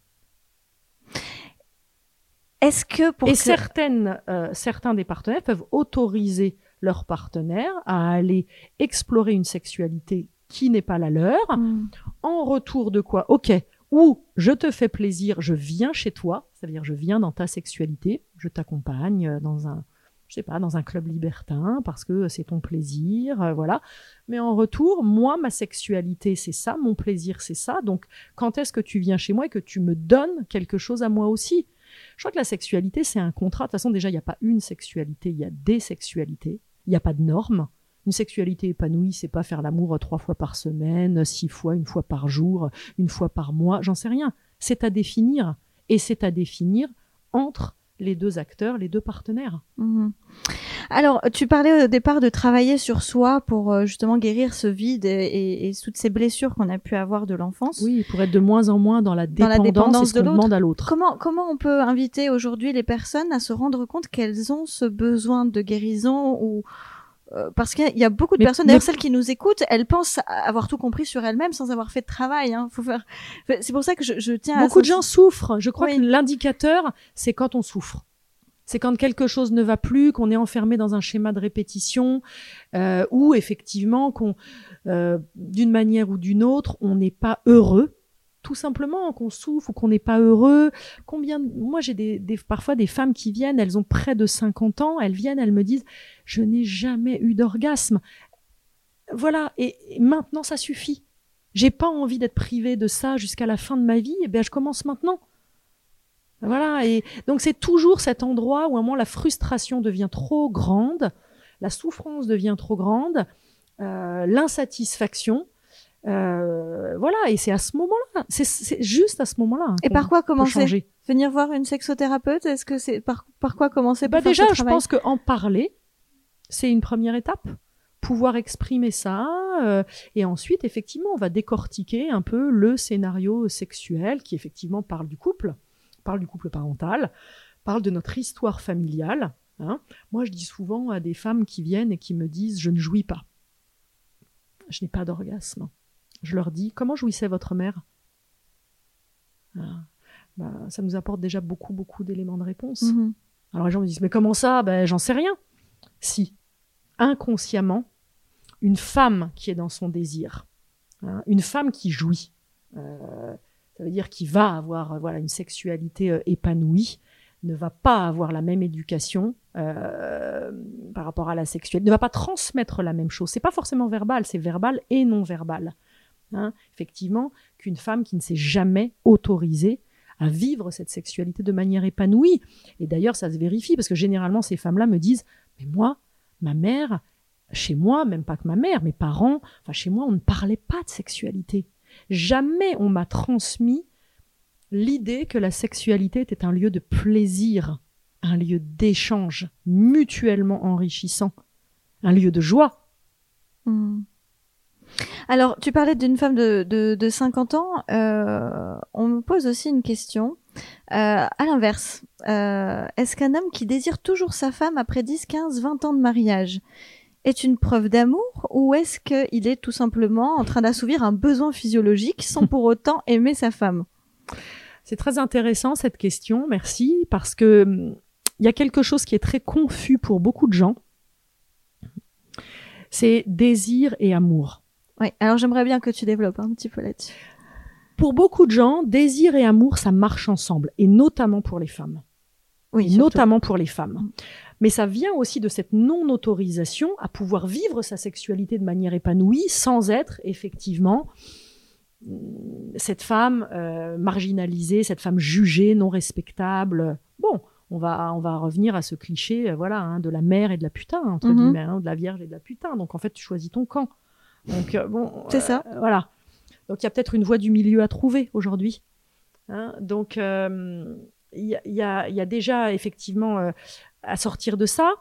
Est-ce que pour et certaines, euh, certains des partenaires peuvent autoriser leur partenaire à aller explorer une sexualité qui n'est pas la leur, hmm. en retour de quoi? Ok, ou je te fais plaisir, je viens chez toi, c'est-à-dire je viens dans ta sexualité, je t'accompagne dans un je sais pas, dans un club libertin parce que c'est ton plaisir, euh, voilà. Mais en retour, moi, ma sexualité, c'est ça, mon plaisir, c'est ça. Donc, quand est-ce que tu viens chez moi et que tu me donnes quelque chose à moi aussi? Je crois que la sexualité, c'est un contrat. De toute façon, déjà, il n'y a pas une sexualité, il y a des sexualités. Il n'y a pas de normes. Une sexualité épanouie, c'est pas faire l'amour trois fois par semaine, six fois, une fois par jour, une fois par mois, j'en sais rien. C'est à définir. Et c'est à définir entre les deux acteurs, les deux partenaires. Mhm. Alors, tu parlais au départ de travailler sur soi pour euh, justement guérir ce vide et, toutes ces blessures qu'on a pu avoir de l'enfance. Oui, pour être de moins en moins dans la dépendance, de demande à l'autre. Comment comment on peut inviter aujourd'hui les personnes à se rendre compte qu'elles ont ce besoin de guérison ou euh, parce qu'il y a beaucoup de personnes, d'ailleurs celles qui nous écoutent, elles pensent avoir tout compris sur elles-mêmes sans avoir fait de travail. Hein. Faut faire. C'est pour ça que je, je tiens. Beaucoup de gens souffrent. Je crois que l'indicateur, c'est quand on souffre. C'est quand quelque chose ne va plus, qu'on est enfermé dans un schéma de répétition, euh, ou effectivement qu'on, euh, d'une manière ou d'une autre, on n'est pas heureux tout simplement qu'on souffre ou qu'on n'est pas heureux. Combien moi j'ai parfois des femmes qui viennent, elles ont près de 50 ans, elles viennent, elles me disent je n'ai jamais eu d'orgasme. Voilà et, maintenant ça suffit. J'ai pas envie d'être privée de ça jusqu'à la fin de ma vie, et bien je commence maintenant. Voilà et donc c'est toujours cet endroit où à un moment la frustration devient trop grande, la souffrance devient trop grande, euh, l'insatisfaction Euh, voilà, et c'est à ce moment-là, c'est juste à ce moment-là. Et par quoi commencer. Venir voir une sexothérapeute Est-ce que c'est par, par quoi commencer Bah déjà, je pense qu'en parler, c'est une première étape. Pouvoir exprimer ça, euh, et ensuite, effectivement, on va décortiquer un peu le scénario sexuel qui, effectivement, parle du couple, parle du couple parental, parle de notre histoire familiale. hein. Moi, je dis souvent à des femmes qui viennent et qui me disent Je ne jouis pas. Je n'ai pas d'orgasme. Je leur dis Comment jouissait votre mère? Ah, bah, Ça nous apporte déjà beaucoup, beaucoup d'éléments de réponse. Mhm. Alors les gens me disent, mais comment ça? Ben j'en sais rien. Si, inconsciemment, une femme qui est dans son désir, hein, une femme qui jouit, euh, ça veut dire qui va avoir euh, voilà une sexualité euh, épanouie, ne va pas avoir la même éducation euh, par rapport à la sexualité, ne va pas transmettre la même chose. C'est pas forcément verbal, c'est verbal et non verbal. Hein, effectivement, qu'une femme qui ne s'est jamais autorisée à vivre cette sexualité de manière épanouie, et d'ailleurs, ça se vérifie parce que généralement, ces femmes-là me disent Mais moi, ma mère, chez moi, même pas que ma mère, mes parents, enfin, chez moi, on ne parlait pas de sexualité. Jamais on m'a transmis l'idée que la sexualité était un lieu de plaisir, un lieu d'échange mutuellement enrichissant, un lieu de joie. Mhm. Alors, tu parlais d'une femme de 50 ans. euh, on me pose aussi une question. Euh, à l'inverse, euh, est-ce qu'un homme qui désire toujours sa femme après 10, 15, 20 ans de mariage est une preuve d'amour ou est-ce qu'il est tout simplement en train d'assouvir un besoin physiologique sans pour autant aimer sa femme? C'est très intéressant cette question, merci, parce que hum, il y a quelque chose qui est très confus pour beaucoup de gens. C'est désir et amour. Oui, alors j'aimerais bien que tu développes un petit peu là-dessus. Pour beaucoup de gens, désir et amour, ça marche ensemble, et notamment pour les femmes. Oui, surtout. notamment pour les femmes. Mais ça vient aussi de cette non-autorisation à pouvoir vivre sa sexualité de manière épanouie sans être effectivement hum, cette femme euh, marginalisée, cette femme jugée, non respectable. Bon, on va, on va revenir à ce cliché euh, voilà, hein, de la mère et de la putain, entre Mhm. guillemets, hein, de la vierge et de la putain. Donc en fait, tu choisis ton camp. Donc euh, bon, C'est ça. voilà. Donc il y a peut-être une voie du milieu à trouver aujourd'hui. Hein, donc il y, a- y y déjà effectivement euh, à sortir de ça,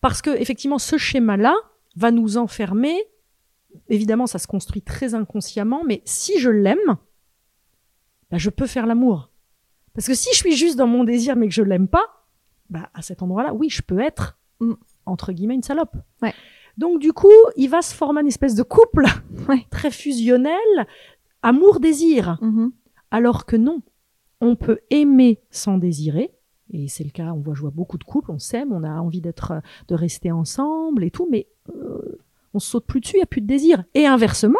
parce que effectivement ce schéma-là va nous enfermer. Évidemment, ça se construit très inconsciemment, mais si je l'aime, bah, je peux faire l'amour. Parce que si je suis juste dans mon désir mais que je l'aime pas, bah, à cet endroit-là, oui, je peux être Mm. entre guillemets une salope. Ouais. Donc du coup, il va se former une espèce de couple Ouais. très fusionnel, amour-désir. Mhm. Alors que non, on peut aimer sans désirer. Et c'est le cas, on voit, je vois beaucoup de couples, on s'aime, on a envie d'être, de rester ensemble et tout, mais euh, on saute plus dessus, il n'y a plus de désir. Et inversement,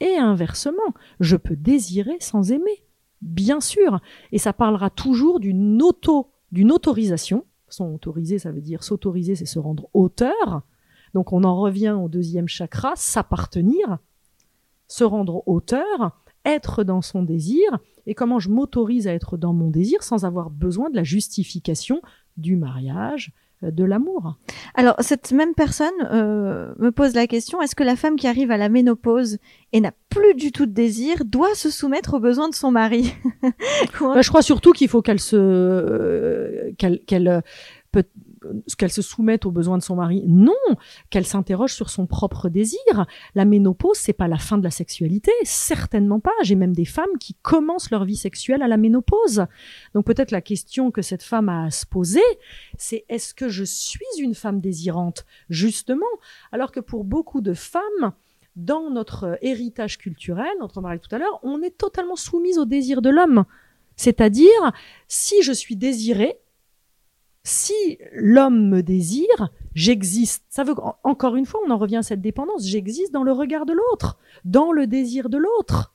et inversement, je peux désirer sans aimer, bien sûr. Et ça parlera toujours d'une auto, d'une autorisation. Son autoriser, ça veut dire s'autoriser, c'est se rendre auteur. Donc on en revient au deuxième chakra, s'appartenir, se rendre auteur, être dans son désir, et comment je m'autorise à être dans mon désir sans avoir besoin de la justification du mariage, euh, de l'amour. Alors, cette même personne euh, me pose la question est-ce que la femme qui arrive à la ménopause et n'a plus du tout de désir doit se soumettre aux besoins de son mari Bah, je crois surtout qu'il faut qu'elle se, euh, qu'elle, qu'elle, euh, peut- qu'elle se soumette aux besoins de son mari. Non, qu'elle s'interroge sur son propre désir. La ménopause, c'est pas la fin de la sexualité, certainement pas. J'ai même des femmes qui commencent leur vie sexuelle à la ménopause. Donc peut-être la question que cette femme a à se poser, c'est est-ce que je suis une femme désirante justement, alors que pour beaucoup de femmes dans notre héritage culturel, notre on tout à l'heure, on est totalement soumise au désir de l'homme. C'est-à-dire, si je suis désirée, si l'homme me désire, j'existe. Ça veut en- encore une fois, on en revient à cette dépendance. J'existe dans le regard de l'autre, dans le désir de l'autre.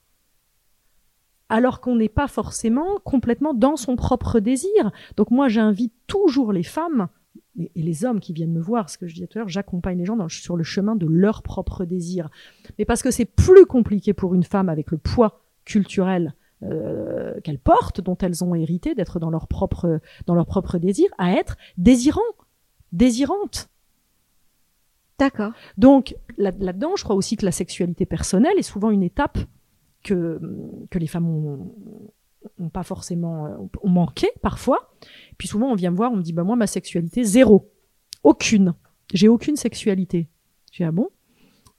Alors qu'on n'est pas forcément complètement dans son propre désir. Donc moi, j'invite toujours les femmes et les hommes qui viennent me voir, ce que je disais tout à l'heure, j'accompagne les gens sur le chemin de leur propre désir. Mais parce que c'est plus compliqué pour une femme avec le poids culturel euh, qu'elles portent, dont elles ont hérité d'être dans leur propre dans leur propre désir, à être désirant, désirante. D'accord. Donc là- là-dedans, je crois aussi que la sexualité personnelle est souvent une étape que, que les femmes ont, ont pas forcément euh, ont manqué parfois. Puis souvent, on vient me voir, on me dit bah moi ma sexualité zéro, aucune, j'ai aucune sexualité. Dis ah bon?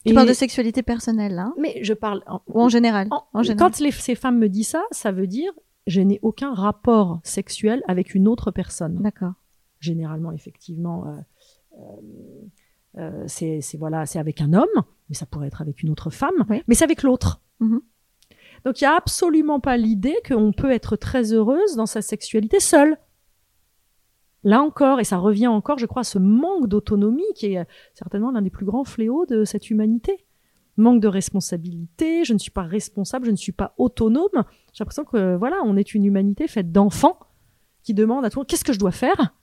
Tu Et- parles de sexualité personnelle, là, hein mais je parle en, ou en général en- En général. quand les- ces femmes me disent ça, ça veut dire je n'ai aucun rapport sexuel avec une autre personne D'accord. généralement effectivement euh, euh, euh, c'est voilà c'est avec un homme mais ça pourrait être avec une autre femme Oui. mais c'est avec l'autre Mhm. donc il y a absolument pas l'idée qu'on peut être très heureuse dans sa sexualité seule là encore et ça revient encore je crois à ce manque d'autonomie qui est euh, certainement l'un des plus grands fléaux de cette humanité manque de responsabilité je ne suis pas responsable je ne suis pas autonome j'ai l'impression que voilà on est une humanité faite d'enfants qui demandent à tout qu'est-ce que je dois faire?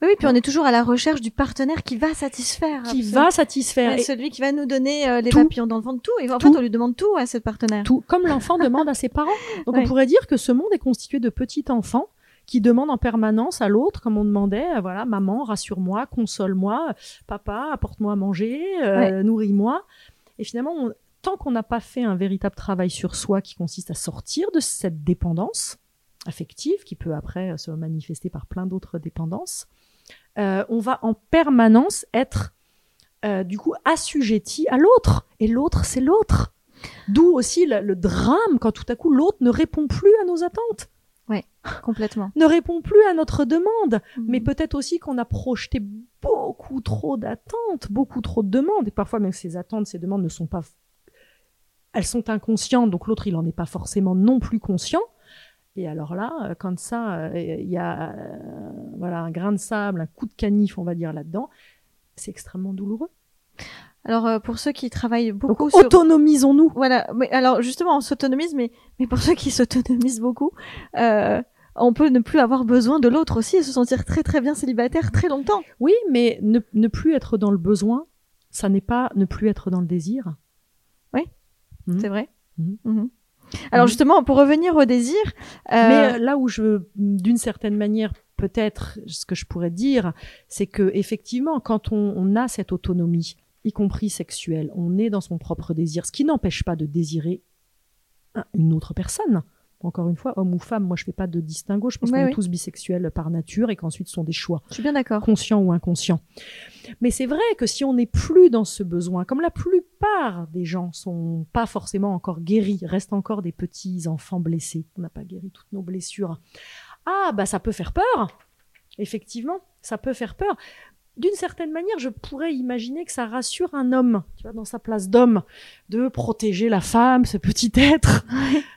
Oui, oui, puis on est toujours à la recherche du partenaire qui va satisfaire. qui absolument. va satisfaire. Et celui qui va nous donner euh, les Tout. papillons dans le ventre, tout. Et en Tout. fait, on lui demande tout à ce partenaire. tout, comme l'enfant demande à ses parents. Donc Ouais. on pourrait dire que ce monde est constitué de petits enfants qui demandent en permanence à l'autre, comme on demandait, euh, voilà, maman, rassure-moi, console-moi, papa, apporte-moi à manger, euh, nourris-moi. Et finalement, on- tant qu'on n'a pas fait un véritable travail sur soi qui consiste à sortir de cette dépendance affective, qui peut après euh, se manifester par plein d'autres dépendances, euh, on va en permanence être euh, du coup assujetti à l'autre. Et l'autre, c'est l'autre. D'où aussi le, le drame quand tout à coup l'autre ne répond plus à nos attentes, Complètement. ne répond plus à notre demande. Mhm. Mais peut-être aussi qu'on a projeté beaucoup trop d'attentes, beaucoup trop de demandes. Et parfois même ces attentes, ces demandes ne sont pas... Elles sont inconscientes, donc l'autre, il n'en est pas forcément non plus conscient. Et alors là, euh, quand ça, euh, il y a euh, voilà, un grain de sable, un coup de canif, on va dire, là-dedans, c'est extrêmement douloureux. Alors, euh, pour ceux qui travaillent beaucoup sur... autonomisons-nous. Voilà, mais alors justement, on s'autonomise, mais, mais pour ceux qui s'autonomisent beaucoup, euh, on peut ne plus avoir besoin de l'autre aussi et se sentir très très bien célibataire très longtemps. Oui, mais ne, ne plus être dans le besoin, ça n'est pas ne plus être dans le désir. Mhm. C'est vrai Mhm. Mhm. Alors justement, pour revenir au désir, euh, Mais euh, là où je, d'une certaine manière, peut-être, ce que je pourrais dire, c'est que effectivement, quand on, on a cette autonomie, y compris sexuelle, on est dans son propre désir, ce qui n'empêche pas de désirer un- une autre personne. Encore une fois, homme ou femme, moi je fais pas de distinguo. Je pense Ouais, qu'on oui. est tous bisexuels par nature et qu'ensuite ce sont des choix. je suis bien d'accord. conscient ou inconscient. Mais c'est vrai que si on n'est plus dans ce besoin, comme la plupart des gens sont pas forcément encore guéris, restent encore des petits enfants blessés, on n'a pas guéri toutes nos blessures. Ah bah ça peut faire peur. Effectivement, ça peut faire peur. D'une certaine manière, je pourrais imaginer que ça rassure un homme, tu vois, dans sa place d'homme, de protéger la femme, ce petit être,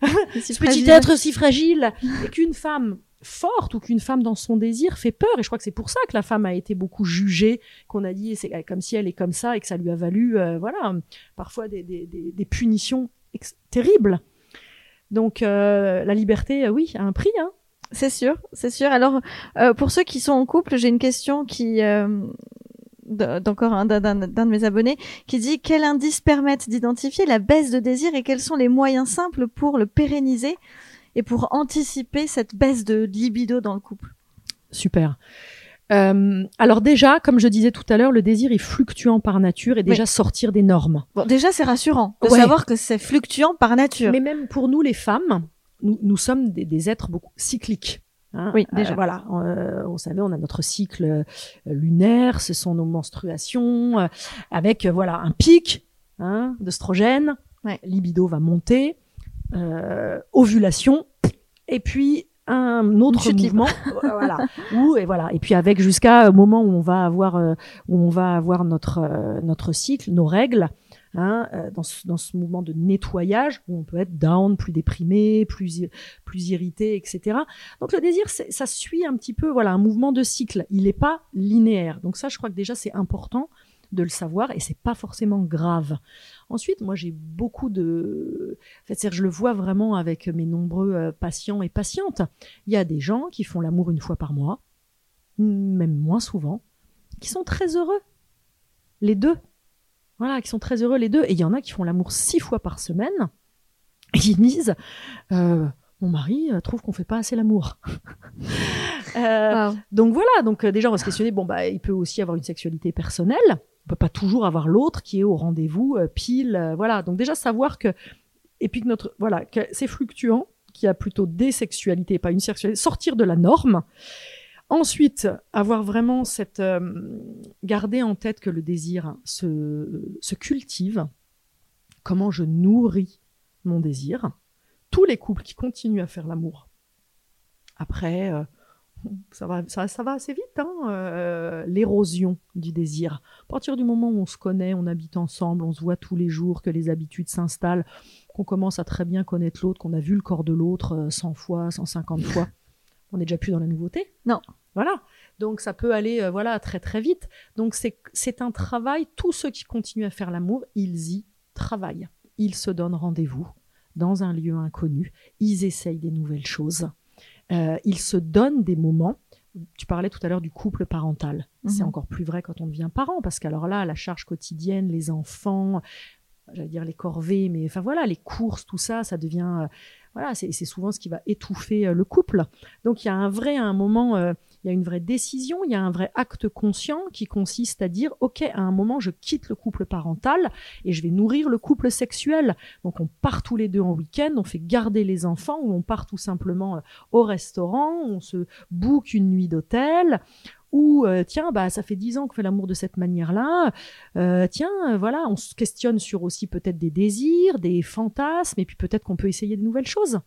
Si ce petit fragile. être si fragile, et qu'une femme forte ou qu'une femme dans son désir fait peur. Et je crois que c'est pour ça que la femme a été beaucoup jugée, qu'on a dit c'est comme si elle est comme ça et que ça lui a valu, euh, voilà, parfois des, des, des, des punitions terribles. Donc euh, la liberté, euh, oui, a un prix. Hein. C'est sûr, c'est sûr. Alors, euh, pour ceux qui sont en couple, j'ai une question qui euh, d'encore un d'un de mes abonnés qui dit quels indices permettent d'identifier la baisse de désir et quels sont les moyens simples pour le pérenniser et pour anticiper cette baisse de libido dans le couple? Super. Euh, alors déjà, comme je disais tout à l'heure, le désir est fluctuant par nature et déjà sortir des normes. Bon, déjà c'est rassurant de Ouais. savoir que c'est fluctuant par nature. Mais même pour nous les femmes, nous, nous sommes des, des êtres beaucoup cycliques. hein. Oui, déjà. Euh, voilà, euh, vous savez, on a notre cycle euh, lunaire, ce sont nos menstruations, euh, avec voilà un pic hein, d'œstrogène, Ouais. libido va monter, ovulation, et puis un autre mouvement, voilà, où et voilà, et puis avec jusqu'à au moment où on va avoir euh, où on va avoir notre euh, notre cycle, nos règles, hein, euh, dans, ce, mouvement de nettoyage où on peut être down, plus déprimé, plus irrité, etc. Donc le désir, ça suit un petit peu, voilà, un mouvement de cycle. Il n'est pas linéaire. Donc ça, je crois que déjà c'est important de le savoir et c'est pas forcément grave. Ensuite, moi j'ai beaucoup de, en fait, je le vois vraiment avec mes nombreux euh, patients et patientes. Il y a des gens qui font l'amour une fois par mois, même moins souvent, qui sont très heureux. Les deux. Voilà, qui sont très heureux les deux. Et il y en a qui font l'amour six fois par semaine. Et ils disent, euh, mon mari euh, trouve qu'on fait pas assez l'amour. Euh, donc voilà, donc déjà on va se questionner, bon bah il peut aussi avoir une sexualité personnelle, On peut pas toujours avoir l'autre qui est au rendez-vous pile, voilà. Donc déjà savoir que et puis que notre voilà que c'est fluctuant, qu'il y a plutôt des sexualités, pas une sexualité, sortir de la norme. Ensuite, avoir vraiment cette euh, garder en tête que le désir se, se cultive. Comment je nourris mon désir. Tous les couples qui continuent à faire l'amour. Après, euh, ça va, ça, va assez vite, hein, euh, l'érosion du désir. À partir du moment où on se connaît, on habite ensemble, on se voit tous les jours, que les habitudes s'installent, qu'on commence à très bien connaître l'autre, qu'on a vu le corps de l'autre euh, 100 fois, 150 fois, on n'est déjà plus dans la nouveauté? Non. Voilà. Donc ça peut aller euh, voilà très très vite. Donc c'est c'est un travail. Tous ceux qui continuent à faire l'amour, ils y travaillent. Ils se donnent rendez-vous dans un lieu inconnu. Ils essayent des nouvelles choses. Euh, ils se donnent des moments. Tu parlais tout à l'heure du couple parental. C'est Mhm. encore plus vrai quand on devient parent, parce qu'alors là, la charge quotidienne, les enfants, j'allais dire les corvées, mais enfin voilà, les courses, tout ça, ça devient, euh, voilà, c'est souvent ce qui va étouffer euh, le couple. Donc il y a un vrai, à un moment, euh, il y a une vraie décision, il y a un vrai acte conscient qui consiste à dire, ok, à un moment, je quitte le couple parental et je vais nourrir le couple sexuel. Donc on part tous les deux en week-end, on fait garder les enfants ou on part tout simplement au restaurant, on se book une nuit d'hôtel. Ou euh, tiens, bah ça fait dix ans qu'on fait l'amour de cette manière-là. Euh, tiens, euh, voilà, on se questionne sur aussi peut-être des désirs, des fantasmes, et puis peut-être qu'on peut essayer de nouvelles choses.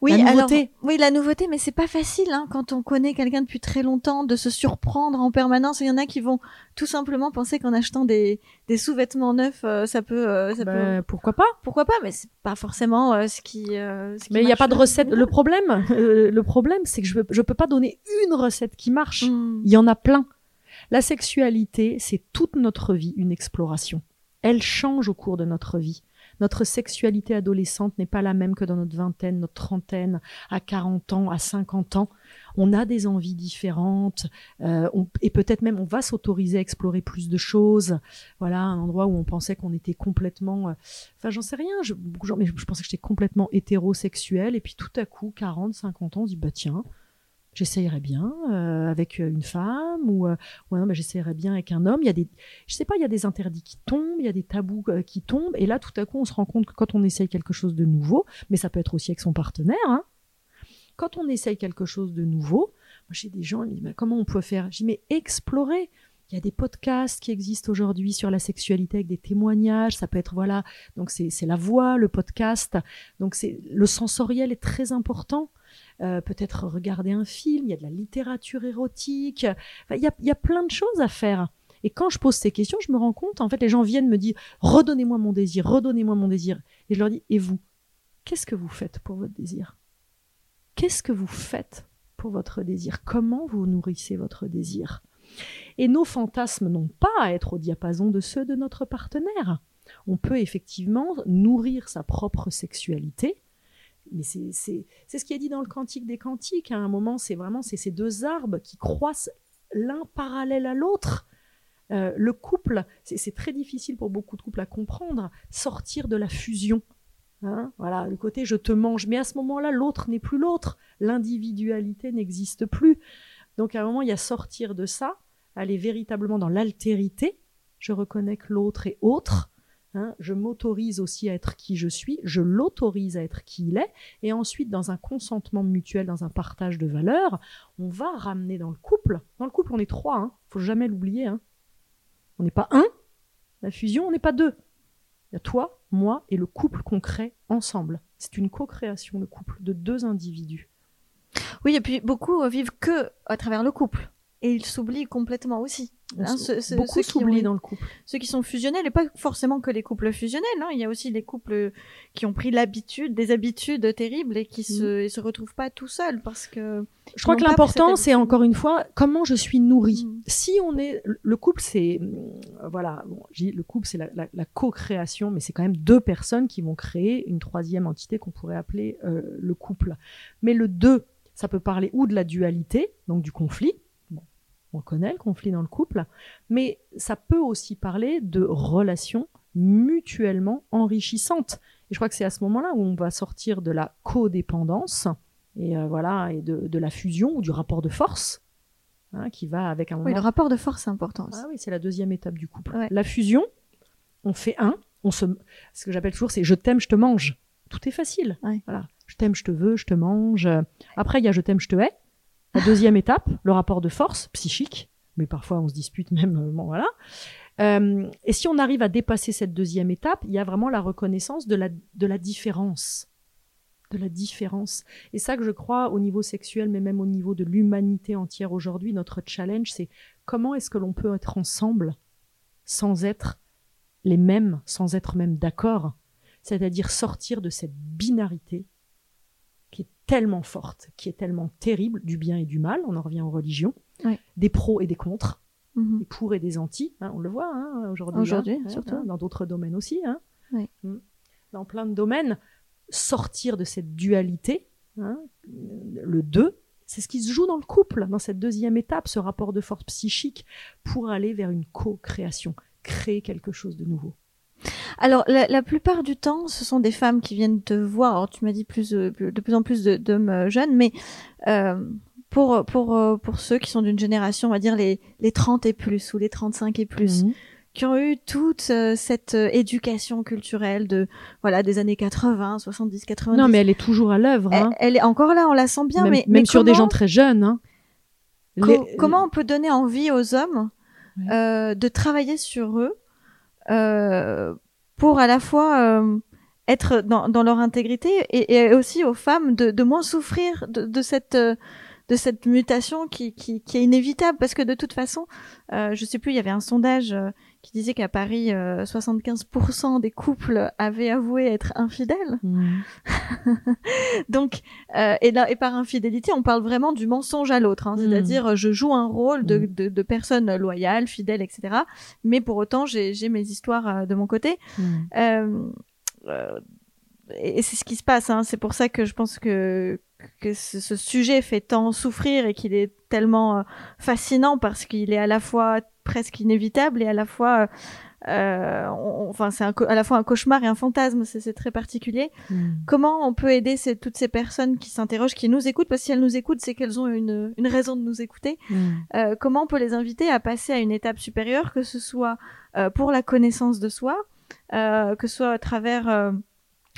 Oui, La alors, nouveauté. oui, la nouveauté, mais c'est pas facile hein, quand on connaît quelqu'un depuis très longtemps de se surprendre en permanence. Il y en a qui vont tout simplement penser qu'en achetant des, des sous-vêtements neufs, euh, ça peut, euh, ça peut. Ben, pourquoi pas? Pourquoi pas? Mais c'est pas forcément euh, ce qui. ce qui Mais il n'y a pas de recette. Le problème, le problème, c'est que je ne peux pas donner une recette qui marche. Mm. Il y en a plein. La sexualité, c'est toute notre vie une exploration. Elle change au cours de notre vie. Notre sexualité adolescente n'est pas la même que dans notre vingtaine, notre trentaine, à 40 ans, à 50 ans. On a des envies différentes euh, et peut-être même on va s'autoriser à explorer plus de choses. Voilà, un endroit où on pensait qu'on était complètement... euh, Enfin, j'en sais rien. Mais je, je pensais que j'étais complètement hétérosexuel et puis tout à coup, 40, 50 ans, on dit, bah tiens, j'essayerais bien euh, avec une femme ou euh, non, bah, j'essayerais bien avec un homme. Il y a des, je sais pas, il y a des interdits qui tombent, il y a des tabous euh, qui tombent, et là tout à coup on se rend compte que quand on essaye quelque chose de nouveau, mais ça peut être aussi avec son partenaire. Hein, quand on essaye quelque chose de nouveau, j'ai des gens, ils me disent comment on peut faire? Dis mais explorer. Il y a des podcasts qui existent aujourd'hui sur la sexualité avec des témoignages. Ça peut être voilà, donc c'est la voix, le podcast. Donc c'est le sensoriel est très important. Euh, peut-être regarder un film, il y a de la littérature érotique, il y, a, il y a plein de choses à faire. Et quand je pose ces questions, je me rends compte, en fait, les gens viennent me dire, redonnez-moi mon désir, redonnez-moi mon désir. Et je leur dis, et vous, qu'est-ce que vous faites pour votre désir? Qu'est-ce que vous faites pour votre désir? Comment vous nourrissez votre désir? Et nos fantasmes n'ont pas à être au diapason de ceux de notre partenaire. On peut effectivement nourrir sa propre sexualité, mais c'est ce qui est dit dans le Cantique des Cantiques. À un moment, c'est vraiment ces deux arbres qui croissent l'un parallèle à l'autre. Euh, le couple, c'est c'est très difficile pour beaucoup de couples à comprendre, sortir de la fusion. Hein, voilà, le côté je te mange, mais à ce moment-là, l'autre n'est plus l'autre. L'individualité n'existe plus. Donc à un moment, il y a sortir de ça, aller véritablement dans l'altérité. Je reconnais que l'autre est autre. hein, je m'autorise aussi à être qui je suis. Je l'autorise à être qui il est. Et ensuite, dans un consentement mutuel, dans un partage de valeurs, on va ramener dans le couple. Dans le couple, on est trois. Hein, faut jamais l'oublier. Hein. On n'est pas un. La fusion, on n'est pas deux. Il y a toi, moi et le couple qu'on crée ensemble. C'est une co-création, le couple, de deux individus. Oui, et puis beaucoup euh, vivent que à travers le couple. Et ils s'oublient complètement aussi. Hein, s- ce- ce- beaucoup s'oublient dans le couple. Ceux qui sont fusionnels, et pas forcément que les couples fusionnels. Hein. Il y a aussi les couples qui ont pris l'habitude, des habitudes terribles et qui se, et se retrouvent pas tout seuls parce que. Je crois que l'important, c'est encore une fois comment je suis nourrie. Mm. Si on est, le couple, c'est euh, voilà, bon, le couple, c'est la, la- la co-création, mais c'est quand même deux personnes qui vont créer une troisième entité qu'on pourrait appeler euh, le couple. Mais le deux, ça peut parler ou de la dualité, donc du conflit. Bon, on connaît le conflit dans le couple, mais ça peut aussi parler de relations mutuellement enrichissantes. Et je crois que c'est à ce moment-là où on va sortir de la codépendance et euh, voilà et de, de la fusion ou du rapport de force hein, qui va avec un moment. Oui, le rapport de force est important. Ah oui, c'est la deuxième étape du couple. Ouais. La fusion, on fait un, on se, ce que j'appelle toujours, c'est je t'aime, je te mange. Tout est facile. Ouais. Voilà, je t'aime, je te veux, je te mange. Après, il y a je t'aime, je te hais. La deuxième étape, le rapport de force psychique, mais parfois on se dispute même. euh, Bon, voilà. Euh, et si on arrive à dépasser cette deuxième étape, il y a vraiment la reconnaissance de la, de la différence. De la différence. Et ça que je crois au niveau sexuel, mais même au niveau de l'humanité entière aujourd'hui, notre challenge, c'est comment est-ce que l'on peut être ensemble sans être les mêmes, sans être même d'accord? C'est-à-dire sortir de cette binarité qui est tellement forte, qui est tellement terrible, du bien et du mal, on en revient aux religions, Ouais. des pros et des contre, Mhm. des pour et des anti, hein, on le voit hein, aujourd'hui. Aujourd'hui, hein, surtout. dans d'autres domaines aussi. Mm. Dans plein de domaines, sortir de cette dualité, hein, le deux, c'est ce qui se joue dans le couple, dans cette deuxième étape, ce rapport de force psychique, pour aller vers une co-création, créer quelque chose de nouveau. Alors, la, la plupart du temps, ce sont des femmes qui viennent te voir. Alors, tu m'as dit plus, euh, plus- de plus en plus d'hommes euh, jeunes, mais euh, pour, pour, pour ceux qui sont d'une génération, on va dire les, les 30 et plus ou les 35 et plus, Mhm. qui ont eu toute euh, cette éducation culturelle de voilà des années 80, 70, 90. Non, mais elle est toujours à l'œuvre. elle, hein. elle est encore là, on la sent bien, même mais, même mais sur des gens très jeunes. hein. co- comment on peut donner envie aux hommes euh, de travailler sur eux pour à la fois euh, être dans, leur intégrité et, aussi aux femmes de, de moins souffrir de, de cette euh, de cette mutation qui, qui, qui est inévitable parce que de toute façon, euh, je sais plus, il y avait un sondage euh, qui disait qu'à Paris, euh, 75% des couples avaient avoué être infidèles. Mhm. Donc, euh, et, là, et par infidélité, on parle vraiment du mensonge à l'autre. Hein, Mm. C'est-à-dire, euh, je joue un rôle de, Mm. de, de personne loyale, fidèle, etc. Mais pour autant, j'ai mes histoires euh, de mon côté. Euh, euh, et et c'est ce qui se passe. Hein. C'est pour ça que je pense que, que ce, ce sujet fait tant souffrir et qu'il est tellement euh, fascinant parce qu'il est à la fois presque inévitable et à la fois... euh, on- enfin, c'est à la fois un cauchemar et un fantasme, c'est très particulier. Mhm. Comment on peut aider ces, toutes ces personnes qui s'interrogent, qui nous écoutent, parce que si elles nous écoutent, c'est qu'elles ont une, une raison de nous écouter. Mhm. Euh, comment on peut les inviter à passer à une étape supérieure, que ce soit euh, pour la connaissance de soi, que ce soit à travers...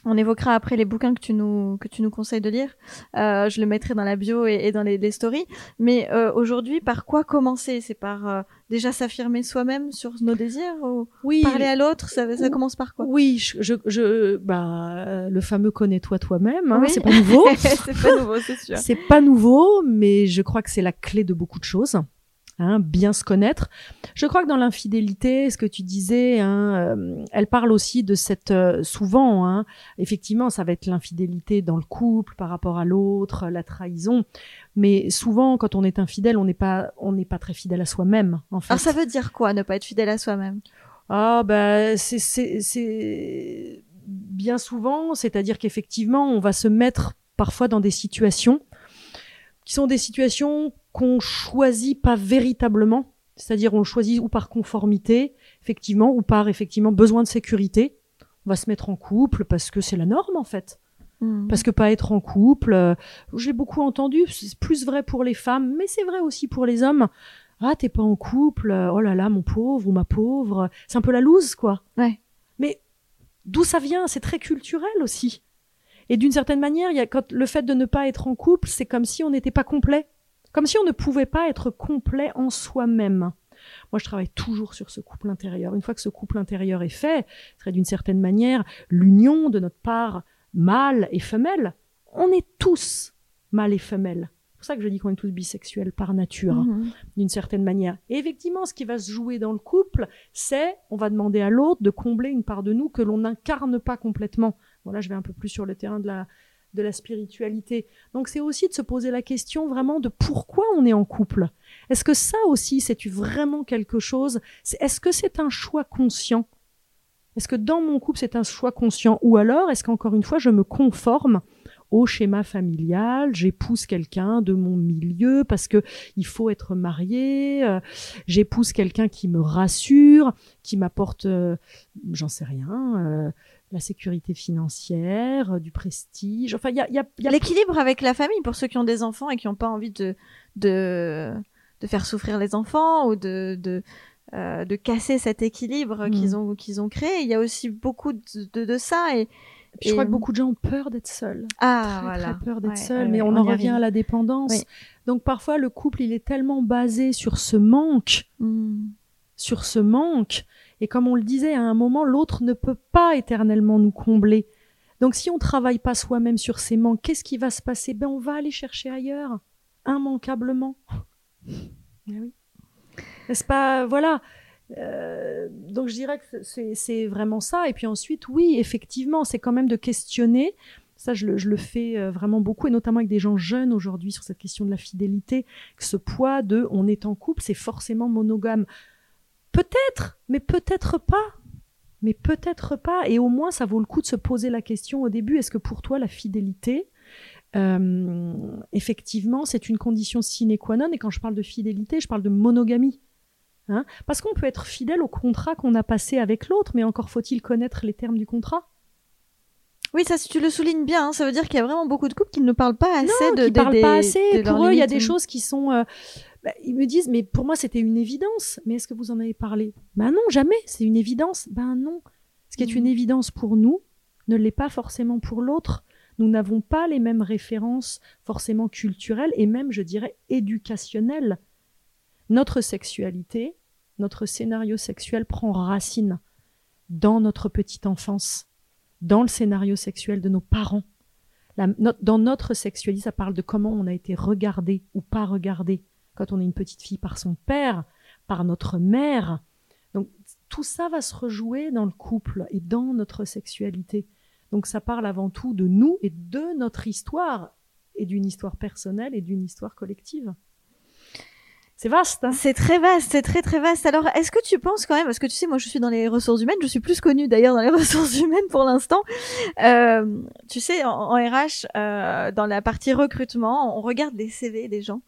on évoquera après les bouquins que tu nous que tu nous conseilles de lire. Euh, je le mettrai dans la bio et, et dans les, les stories. Mais euh, aujourd'hui, par quoi commencer? C'est par euh, déjà s'affirmer soi-même sur nos désirs ou Oui, parler à l'autre? Ça, ça commence par quoi? Oui, je, je, je- bah, euh, le fameux connais-toi toi-même, hein, Oui. c'est pas nouveau. C'est pas nouveau, c'est sûr. C'est pas nouveau, mais je crois que c'est la clé de beaucoup de choses. Hein, bien se connaître. Je crois que dans l'infidélité, ce que tu disais, hein, euh, elle parle aussi de cette euh, souvent. Hein, effectivement, ça va être l'infidélité dans le couple par rapport à l'autre, la trahison. Mais souvent, quand on est infidèle, on n'est pas, on n'est pas très fidèle à soi-même. En fait. Alors ça veut dire quoi ne pas être fidèle à soi-même? Ah bah c'est bien souvent, c'est-à-dire qu'effectivement, on va se mettre parfois dans des situations qui sont des situations qu'on choisit pas véritablement, c'est-à-dire on choisit ou par conformité, effectivement, ou par effectivement besoin de sécurité. On va se mettre en couple parce que c'est la norme en fait. Hmm. Parce que pas être en couple, euh, j'ai beaucoup entendu, c'est plus vrai pour les femmes, mais c'est vrai aussi pour les hommes. Ah, t'es pas en couple, euh, oh là là, mon pauvre ou ma pauvre. C'est un peu la loose, quoi. Ouais. Mais d'où ça vient? C'est très culturel aussi. Et d'une certaine manière, y a quand le fait de ne pas être en couple, c'est comme si on n'était pas complet, comme si on ne pouvait pas être complet en soi-même. Moi, je travaille toujours sur ce couple intérieur. Une fois que ce couple intérieur est fait, ce serait d'une certaine manière l'union de notre part mâle et femelle. On est tous mâle et femelle. C'est pour ça que je dis qu'on est tous bisexuels par nature Mhm. d'une certaine manière. Et effectivement, ce qui va se jouer dans le couple, c'est on va demander à l'autre de combler une part de nous que l'on n'incarne pas complètement. Voilà, je vais un peu plus sur le terrain de la de la spiritualité. Donc c'est aussi de se poser la question vraiment de pourquoi on est en couple. Est-ce que ça aussi c'est vraiment quelque chose? Est-ce que c'est un choix conscient? Est-ce que dans mon couple c'est un choix conscient? Ou alors est-ce qu'encore une fois je me conforme au schéma familial, j'épouse quelqu'un de mon milieu parce que il faut être marié, euh, j'épouse quelqu'un qui me rassure, qui m'apporte, euh, j'en sais rien, euh, la sécurité financière, euh, du prestige. Enfin, il y a, il y a- il y a- L'équilibre avec la famille pour ceux qui ont des enfants et qui n'ont pas envie de, de, de faire souffrir les enfants ou de, de, euh, de casser cet équilibre Mm. qu'ils ont, qu'ils ont créé. Il y a aussi beaucoup de, de, de ça. Et, Puis je crois que beaucoup de gens ont peur d'être seuls. ah, très, voilà. très peur d'être Ouais, seul, ouais, mais on, en revient arrive. à la dépendance. Oui. Donc parfois le couple il est tellement basé sur ce manque, Mm. sur ce manque, et comme on le disait à un moment, l'autre ne peut pas éternellement nous combler. Donc si on travaille pas soi-même sur ces manques, qu'est-ce qui va se passer? Ben on va aller chercher ailleurs, immanquablement. Eh oui. N'est-ce pas? Voilà. Euh, donc je dirais que c'est c'est vraiment ça. Et puis ensuite, oui, effectivement, c'est quand même de questionner. Ça, je le, je le fais euh, vraiment beaucoup, et notamment avec des gens jeunes aujourd'hui sur cette question de la fidélité, que ce poids de on est en couple, c'est forcément monogame. Peut-être, mais peut-être pas. Mais peut-être pas. Et au moins, ça vaut le coup de se poser la question au début, est-ce que pour toi, la fidélité, euh, effectivement, c'est une condition sine qua non? Et quand je parle de fidélité, je parle de monogamie. Hein? Parce qu'on peut être fidèle au contrat qu'on a passé avec l'autre, mais encore faut-il connaître les termes du contrat? Oui, ça, si tu le soulignes bien, hein, ça veut dire qu'il y a vraiment beaucoup de couples qui ne parlent pas assez non, de, qui des- parlent pas assez. de Pour eux, il y a des oui. choses qui sont. euh, bah, ils me disent, mais pour moi, c'était une évidence. Mais est-ce que vous en avez parlé? Ben non, jamais. C'est une évidence. Ben non. Ce qui est une évidence pour nous ne l'est pas forcément pour l'autre. Nous n'avons pas les mêmes références forcément culturelles et même, je dirais, éducationnelles. Notre sexualité, notre scénario sexuel prend racine dans notre petite enfance, dans le scénario sexuel de nos parents. La- no- dans notre sexualité, ça parle de comment on a été regardé ou pas regardé quand on est une petite fille par son père, par notre mère. Donc tout ça va se rejouer dans le couple et dans notre sexualité. Donc ça parle avant tout de nous et de notre histoire et d'une histoire personnelle et d'une histoire collective. C'est vaste. Hein C'est très vaste, c'est très très vaste. Alors, est-ce que tu penses quand même, parce que tu sais, moi je suis dans les ressources humaines, je suis plus connue d'ailleurs dans les ressources humaines pour l'instant. Euh, tu sais, en, en RH, euh, dans la partie recrutement, on regarde les CV des gens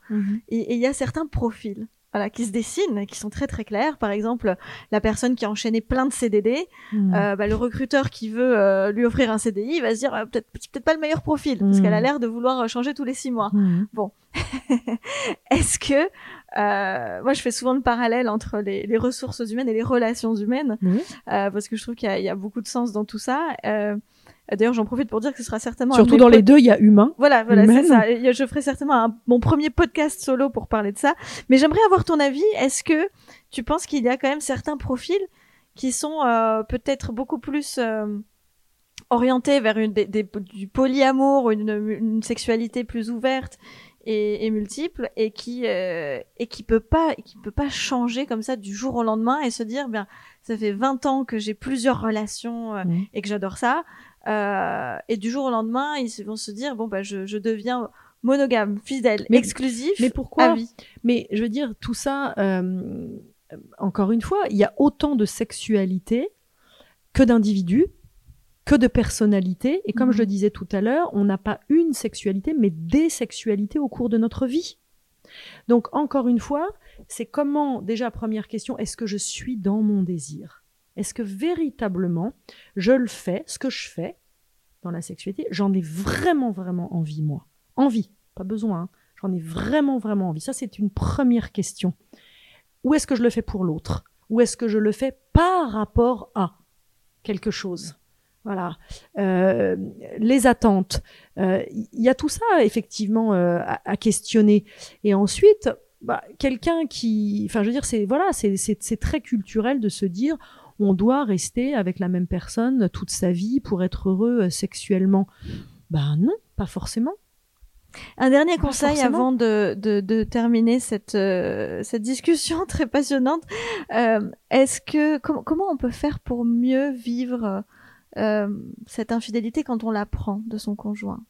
et et il y a certains profils. Voilà, qui se dessinent, qui sont très très clairs. Par exemple, la personne qui a enchaîné plein de CDD, Mhm. euh, bah, le recruteur qui veut euh, lui offrir un CDI, il va se dire euh, peut-être peut-être pas le meilleur profil parce Mhm. qu'elle a l'air de vouloir changer tous les six mois. Mhm. Est-ce que euh, moi je fais souvent le parallèle entre les, les ressources humaines et les relations humaines euh, parce que je trouve qu'il y, a- il y a beaucoup de sens dans tout ça. Euh, D'ailleurs, j'en profite pour dire que ce sera certainement Surtout dans les deux, il y a humain. Voilà, voilà, c'est ça. Je ferai certainement un- mon premier podcast solo pour parler de ça. Mais j'aimerais avoir ton avis. Est-ce que tu penses qu'il y a quand même certains profils qui sont euh, peut-être beaucoup plus euh, orientés vers une, des, des- du polyamour, une, une sexualité plus ouverte et, et multiple, et qui euh, et qui peut pas qui peut pas changer comme ça du jour au lendemain et se dire bien ça fait 20 ans que j'ai plusieurs relations euh, et que j'adore ça. Euh, et du jour au lendemain, ils vont se dire bon bah je, je deviens monogame, fidèle, Mais- exclusif, Mais pourquoi à vie. Mais je veux dire, tout ça, euh, encore une fois, il y a autant de sexualité que d'individus, que de personnalités. Et comme Mhm. je le disais tout à l'heure, on n'a pas une sexualité, mais des sexualités au cours de notre vie. Donc, encore une fois, c'est comment, déjà, première question, est-ce que je suis dans mon désir? Est-ce que véritablement, je le fais, ce que je fais dans la sexualité, j'en ai vraiment, vraiment envie, moi Envie, pas besoin, hein. J'en ai vraiment, vraiment envie. Ça, c'est une première question. Où est-ce que je le fais pour l'autre? Ou est-ce que je le fais par rapport à quelque chose? Voilà. Euh, les attentes. Euh, Il y a tout ça, effectivement, euh, à, à questionner. Et ensuite, bah, quelqu'un qui... Enfin, je veux dire, c'est voilà, c'est- très culturel de se dire on doit rester avec la même personne toute sa vie pour être heureux euh, sexuellement. Ben non, pas forcément. Un dernier Pas conseil forcément. avant de, de, de terminer cette, euh, cette discussion très passionnante. Euh, Est-ce que com- comment on peut faire pour mieux vivre euh, cette infidélité quand on l'apprend de son conjoint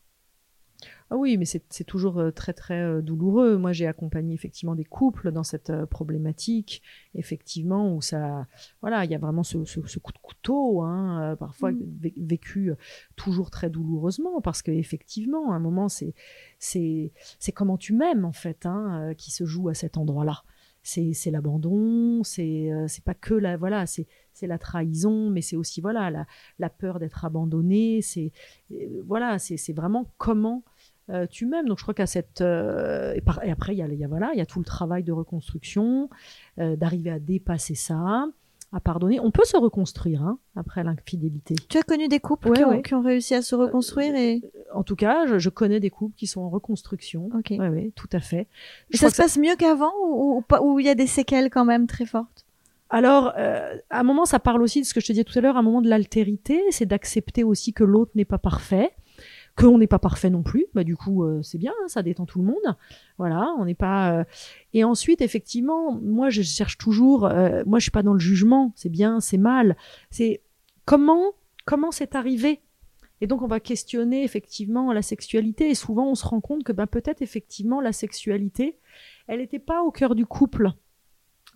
Ah oui, mais c'est toujours euh, très très euh, douloureux. Moi, j'ai accompagné effectivement des couples dans cette problématique, effectivement, où ça, voilà, il y a vraiment ce, ce- ce coup de couteau, hein, parfois Mm. vé- vécu toujours très douloureusement, parce que effectivement, à un moment, c'est c'est comment tu m'aimes en fait, hein, qui se joue à cet endroit-là. C'est l'abandon, c'est euh, c'est pas que la voilà, c'est la trahison, mais c'est aussi voilà la la peur d'être abandonné. C'est euh, voilà, c'est vraiment comment euh, tu m'aimes. Donc je crois qu'à cette et, après il y a, y a voilà, il y a tout le travail de reconstruction, d'arriver à dépasser ça, à pardonner. On peut se reconstruire hein, après l'infidélité. Tu as connu des couples Ouais, qui, ont, ouais. qui ont réussi à se reconstruire et. En tout cas, je, je connais des couples qui sont en reconstruction. Ok. Oui, oui, tout à fait. Et Je ça se passe mieux qu'avant ou, ou pas ou il y a des séquelles quand même très fortes? Alors, euh, à un moment, ça parle aussi de ce que je te disais tout à l'heure, à un moment de l'altérité, c'est d'accepter aussi que l'autre n'est pas parfait, qu'on n'est pas parfait non plus. Bah, du coup, euh, c'est bien, hein, ça détend tout le monde. Voilà, on n'est pas. euh, Et ensuite, effectivement, moi, je cherche toujours. euh, moi, je suis pas dans le jugement. C'est bien, c'est mal. C'est comment comment c'est arrivé? Et donc, on va questionner effectivement la sexualité. Et souvent, on se rend compte que bah, peut-être effectivement la sexualité, elle n'était pas au cœur du couple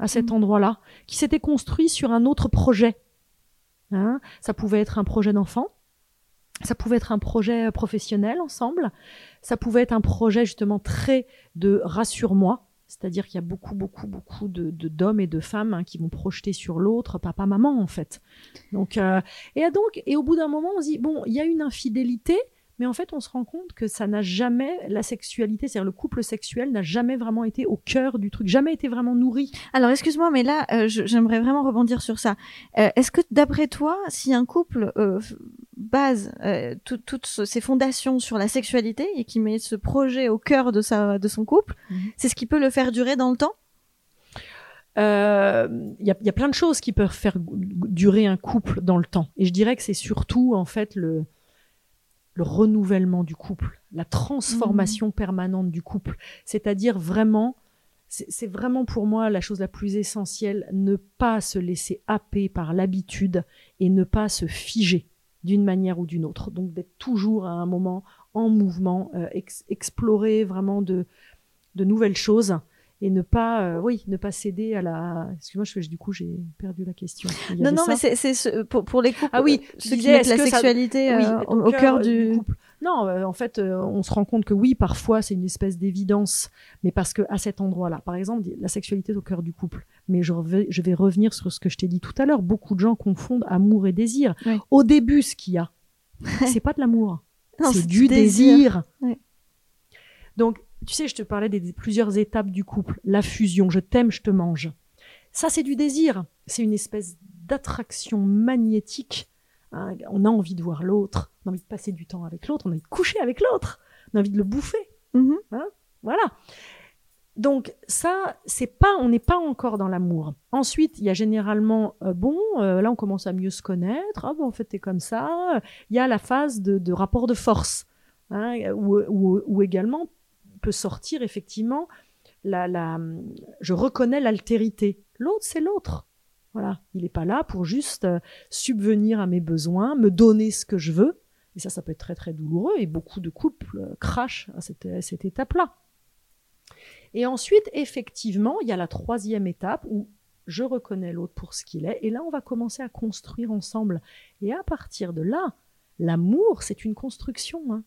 à cet Mhm. endroit-là, qui s'était construit sur un autre projet. Hein ça pouvait être un projet d'enfant, ça pouvait être un projet professionnel ensemble, ça pouvait être un projet justement très de rassure-moi, c'est-à-dire qu'il y a beaucoup, beaucoup, beaucoup de d'hommes et de femmes hein, qui vont projeter sur l'autre papa, maman en fait. Donc, euh, et donc, et au bout d'un moment, on se dit bon, il y a une infidélité, mais en fait, on se rend compte que ça n'a jamais la sexualité, c'est-à-dire le couple sexuel n'a jamais vraiment été au cœur du truc, jamais été vraiment nourri. Alors excuse-moi, mais là, euh, j'aimerais vraiment rebondir sur ça. Euh, Est-ce que d'après toi, si un couple base euh, tout- toutes ses fondations sur la sexualité et qui met ce projet au cœur de sa de son couple, Mhm. c'est ce qui peut le faire durer dans le temps? Euh, Il y, a, y a plein de choses qui peuvent faire durer un couple dans le temps. Et je dirais que c'est surtout en fait le, le renouvellement du couple, la transformation permanente du couple. C'est-à-dire vraiment, c'est vraiment pour moi la chose la plus essentielle, ne pas se laisser happer par l'habitude et ne pas se figer d'une manière ou d'une autre. Donc d'être toujours à un moment en mouvement, euh, ex- explorer vraiment de, de nouvelles choses et ne pas, euh, oui, ne pas céder à la. Excuse-moi, je, du coup, j'ai perdu la question. Non, non, ça mais c'est ce- pour, pour les couples. Ah oui, euh, tu qui disais, mettent la ça- sexualité Oui, euh, au, au cœur euh, du. couple. Non, euh, en fait, euh, on se rend compte que oui, parfois c'est une espèce d'évidence, mais parce que à cet endroit-là, par exemple, la sexualité est au cœur du couple. Mais je, rev- je vais revenir sur ce que je t'ai dit tout à l'heure. Beaucoup de gens confondent amour et désir. Oui. Au début, ce qu'il y a, c'est pas de l'amour, c'est du désir. Donc, tu sais, je te parlais des, des plusieurs étapes du couple. La fusion, je t'aime, je te mange. Ça, c'est du désir. C'est une espèce d'attraction magnétique. Hein. On a envie de voir l'autre, on a envie de passer du temps avec l'autre, on a envie de coucher avec l'autre, on a envie de le bouffer. Mhm. Voilà. Donc ça, c'est pas, on n'est pas encore dans l'amour. Ensuite, il y a généralement, euh, bon, euh, là on commence à mieux se connaître. Ah bon, en fait t'es comme ça. Il y a la phase de, de rapport de force, hein, où, où- où également peut sortir effectivement la, la, je reconnais l'altérité. L'autre, c'est l'autre. Voilà, il n'est pas là pour juste euh, subvenir à mes besoins, me donner ce que je veux. Et ça, ça peut être très très douloureux. Et beaucoup de couples euh, crachent à cette, cette étape-là. Et ensuite, effectivement, il y a la troisième étape où je reconnais l'autre pour ce qu'il est. Et là, on va commencer à construire ensemble. Et à partir de là, l'amour, c'est une construction. hein.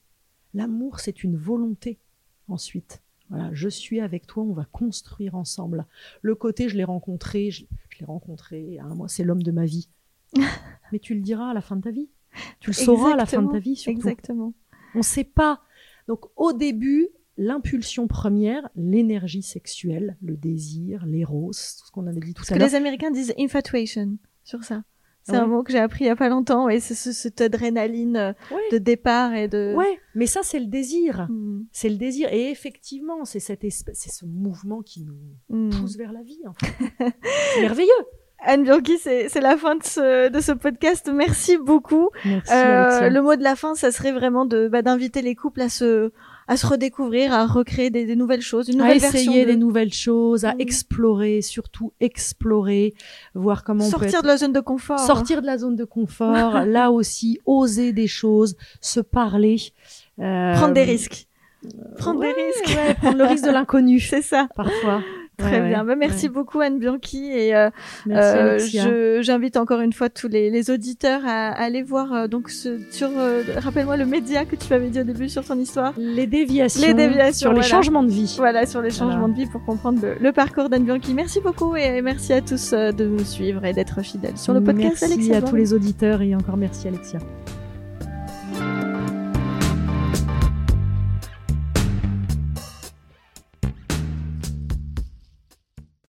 L'amour, c'est une volonté. Ensuite, voilà, je suis avec toi, on va construire ensemble. Le côté, je l'ai rencontré, je l'ai rencontré, moi, c'est l'homme de ma vie. Mais tu le diras à la fin de ta vie. Tu le sauras à la fin de ta vie, surtout. Exactement. On ne sait pas. Donc au début, l'impulsion première, l'énergie sexuelle, le désir, l'éros, tout ce qu'on avait dit tout Parce à que l'heure. les Américains disent infatuation sur ça. C'est Ouais. un mot que j'ai appris il y a pas longtemps et c'est ce- cette adrénaline euh, Ouais. de départ et de. Ouais, mais ça c'est le désir. Mm. C'est le désir. Et effectivement, c'est cette espèce, c'est ce mouvement qui nous Mm. pousse vers la vie. En fait. c'est merveilleux. Anne Bianchi, c'est la fin de ce, de ce podcast. Merci beaucoup. Merci. Euh, le mot de la fin, ça serait vraiment de bah, d'inviter les couples à se à se redécouvrir, à recréer des, des nouvelles choses, une à nouvelle version essayer de- des nouvelles choses, à Mm. explorer, surtout explorer, voir comment on peut sortir être- de la zone de confort. sortir de la zone de confort, là aussi, oser des choses, se parler. euh, prendre des risques. Prendre ouais, des risques. ouais, prendre le risque de l'inconnu, C'est ça. parfois. Très Ouais, bien. ouais, Bah, merci ouais. beaucoup Anne Bianchi et euh, Merci euh, j'invite encore une fois tous les, les auditeurs à, à aller voir euh, donc ce, sur euh, rappelle-moi le média que tu m'avais dit au début sur ton histoire. Les déviations, Les déviations, sur les voilà. changements de vie. Voilà sur les changements Voilà. de vie pour comprendre le, le parcours d'Anne Bianchi. Merci beaucoup et merci à tous euh, de nous suivre et d'être fidèles sur le podcast merci Alexia à tous les auditeurs et encore merci Alexia.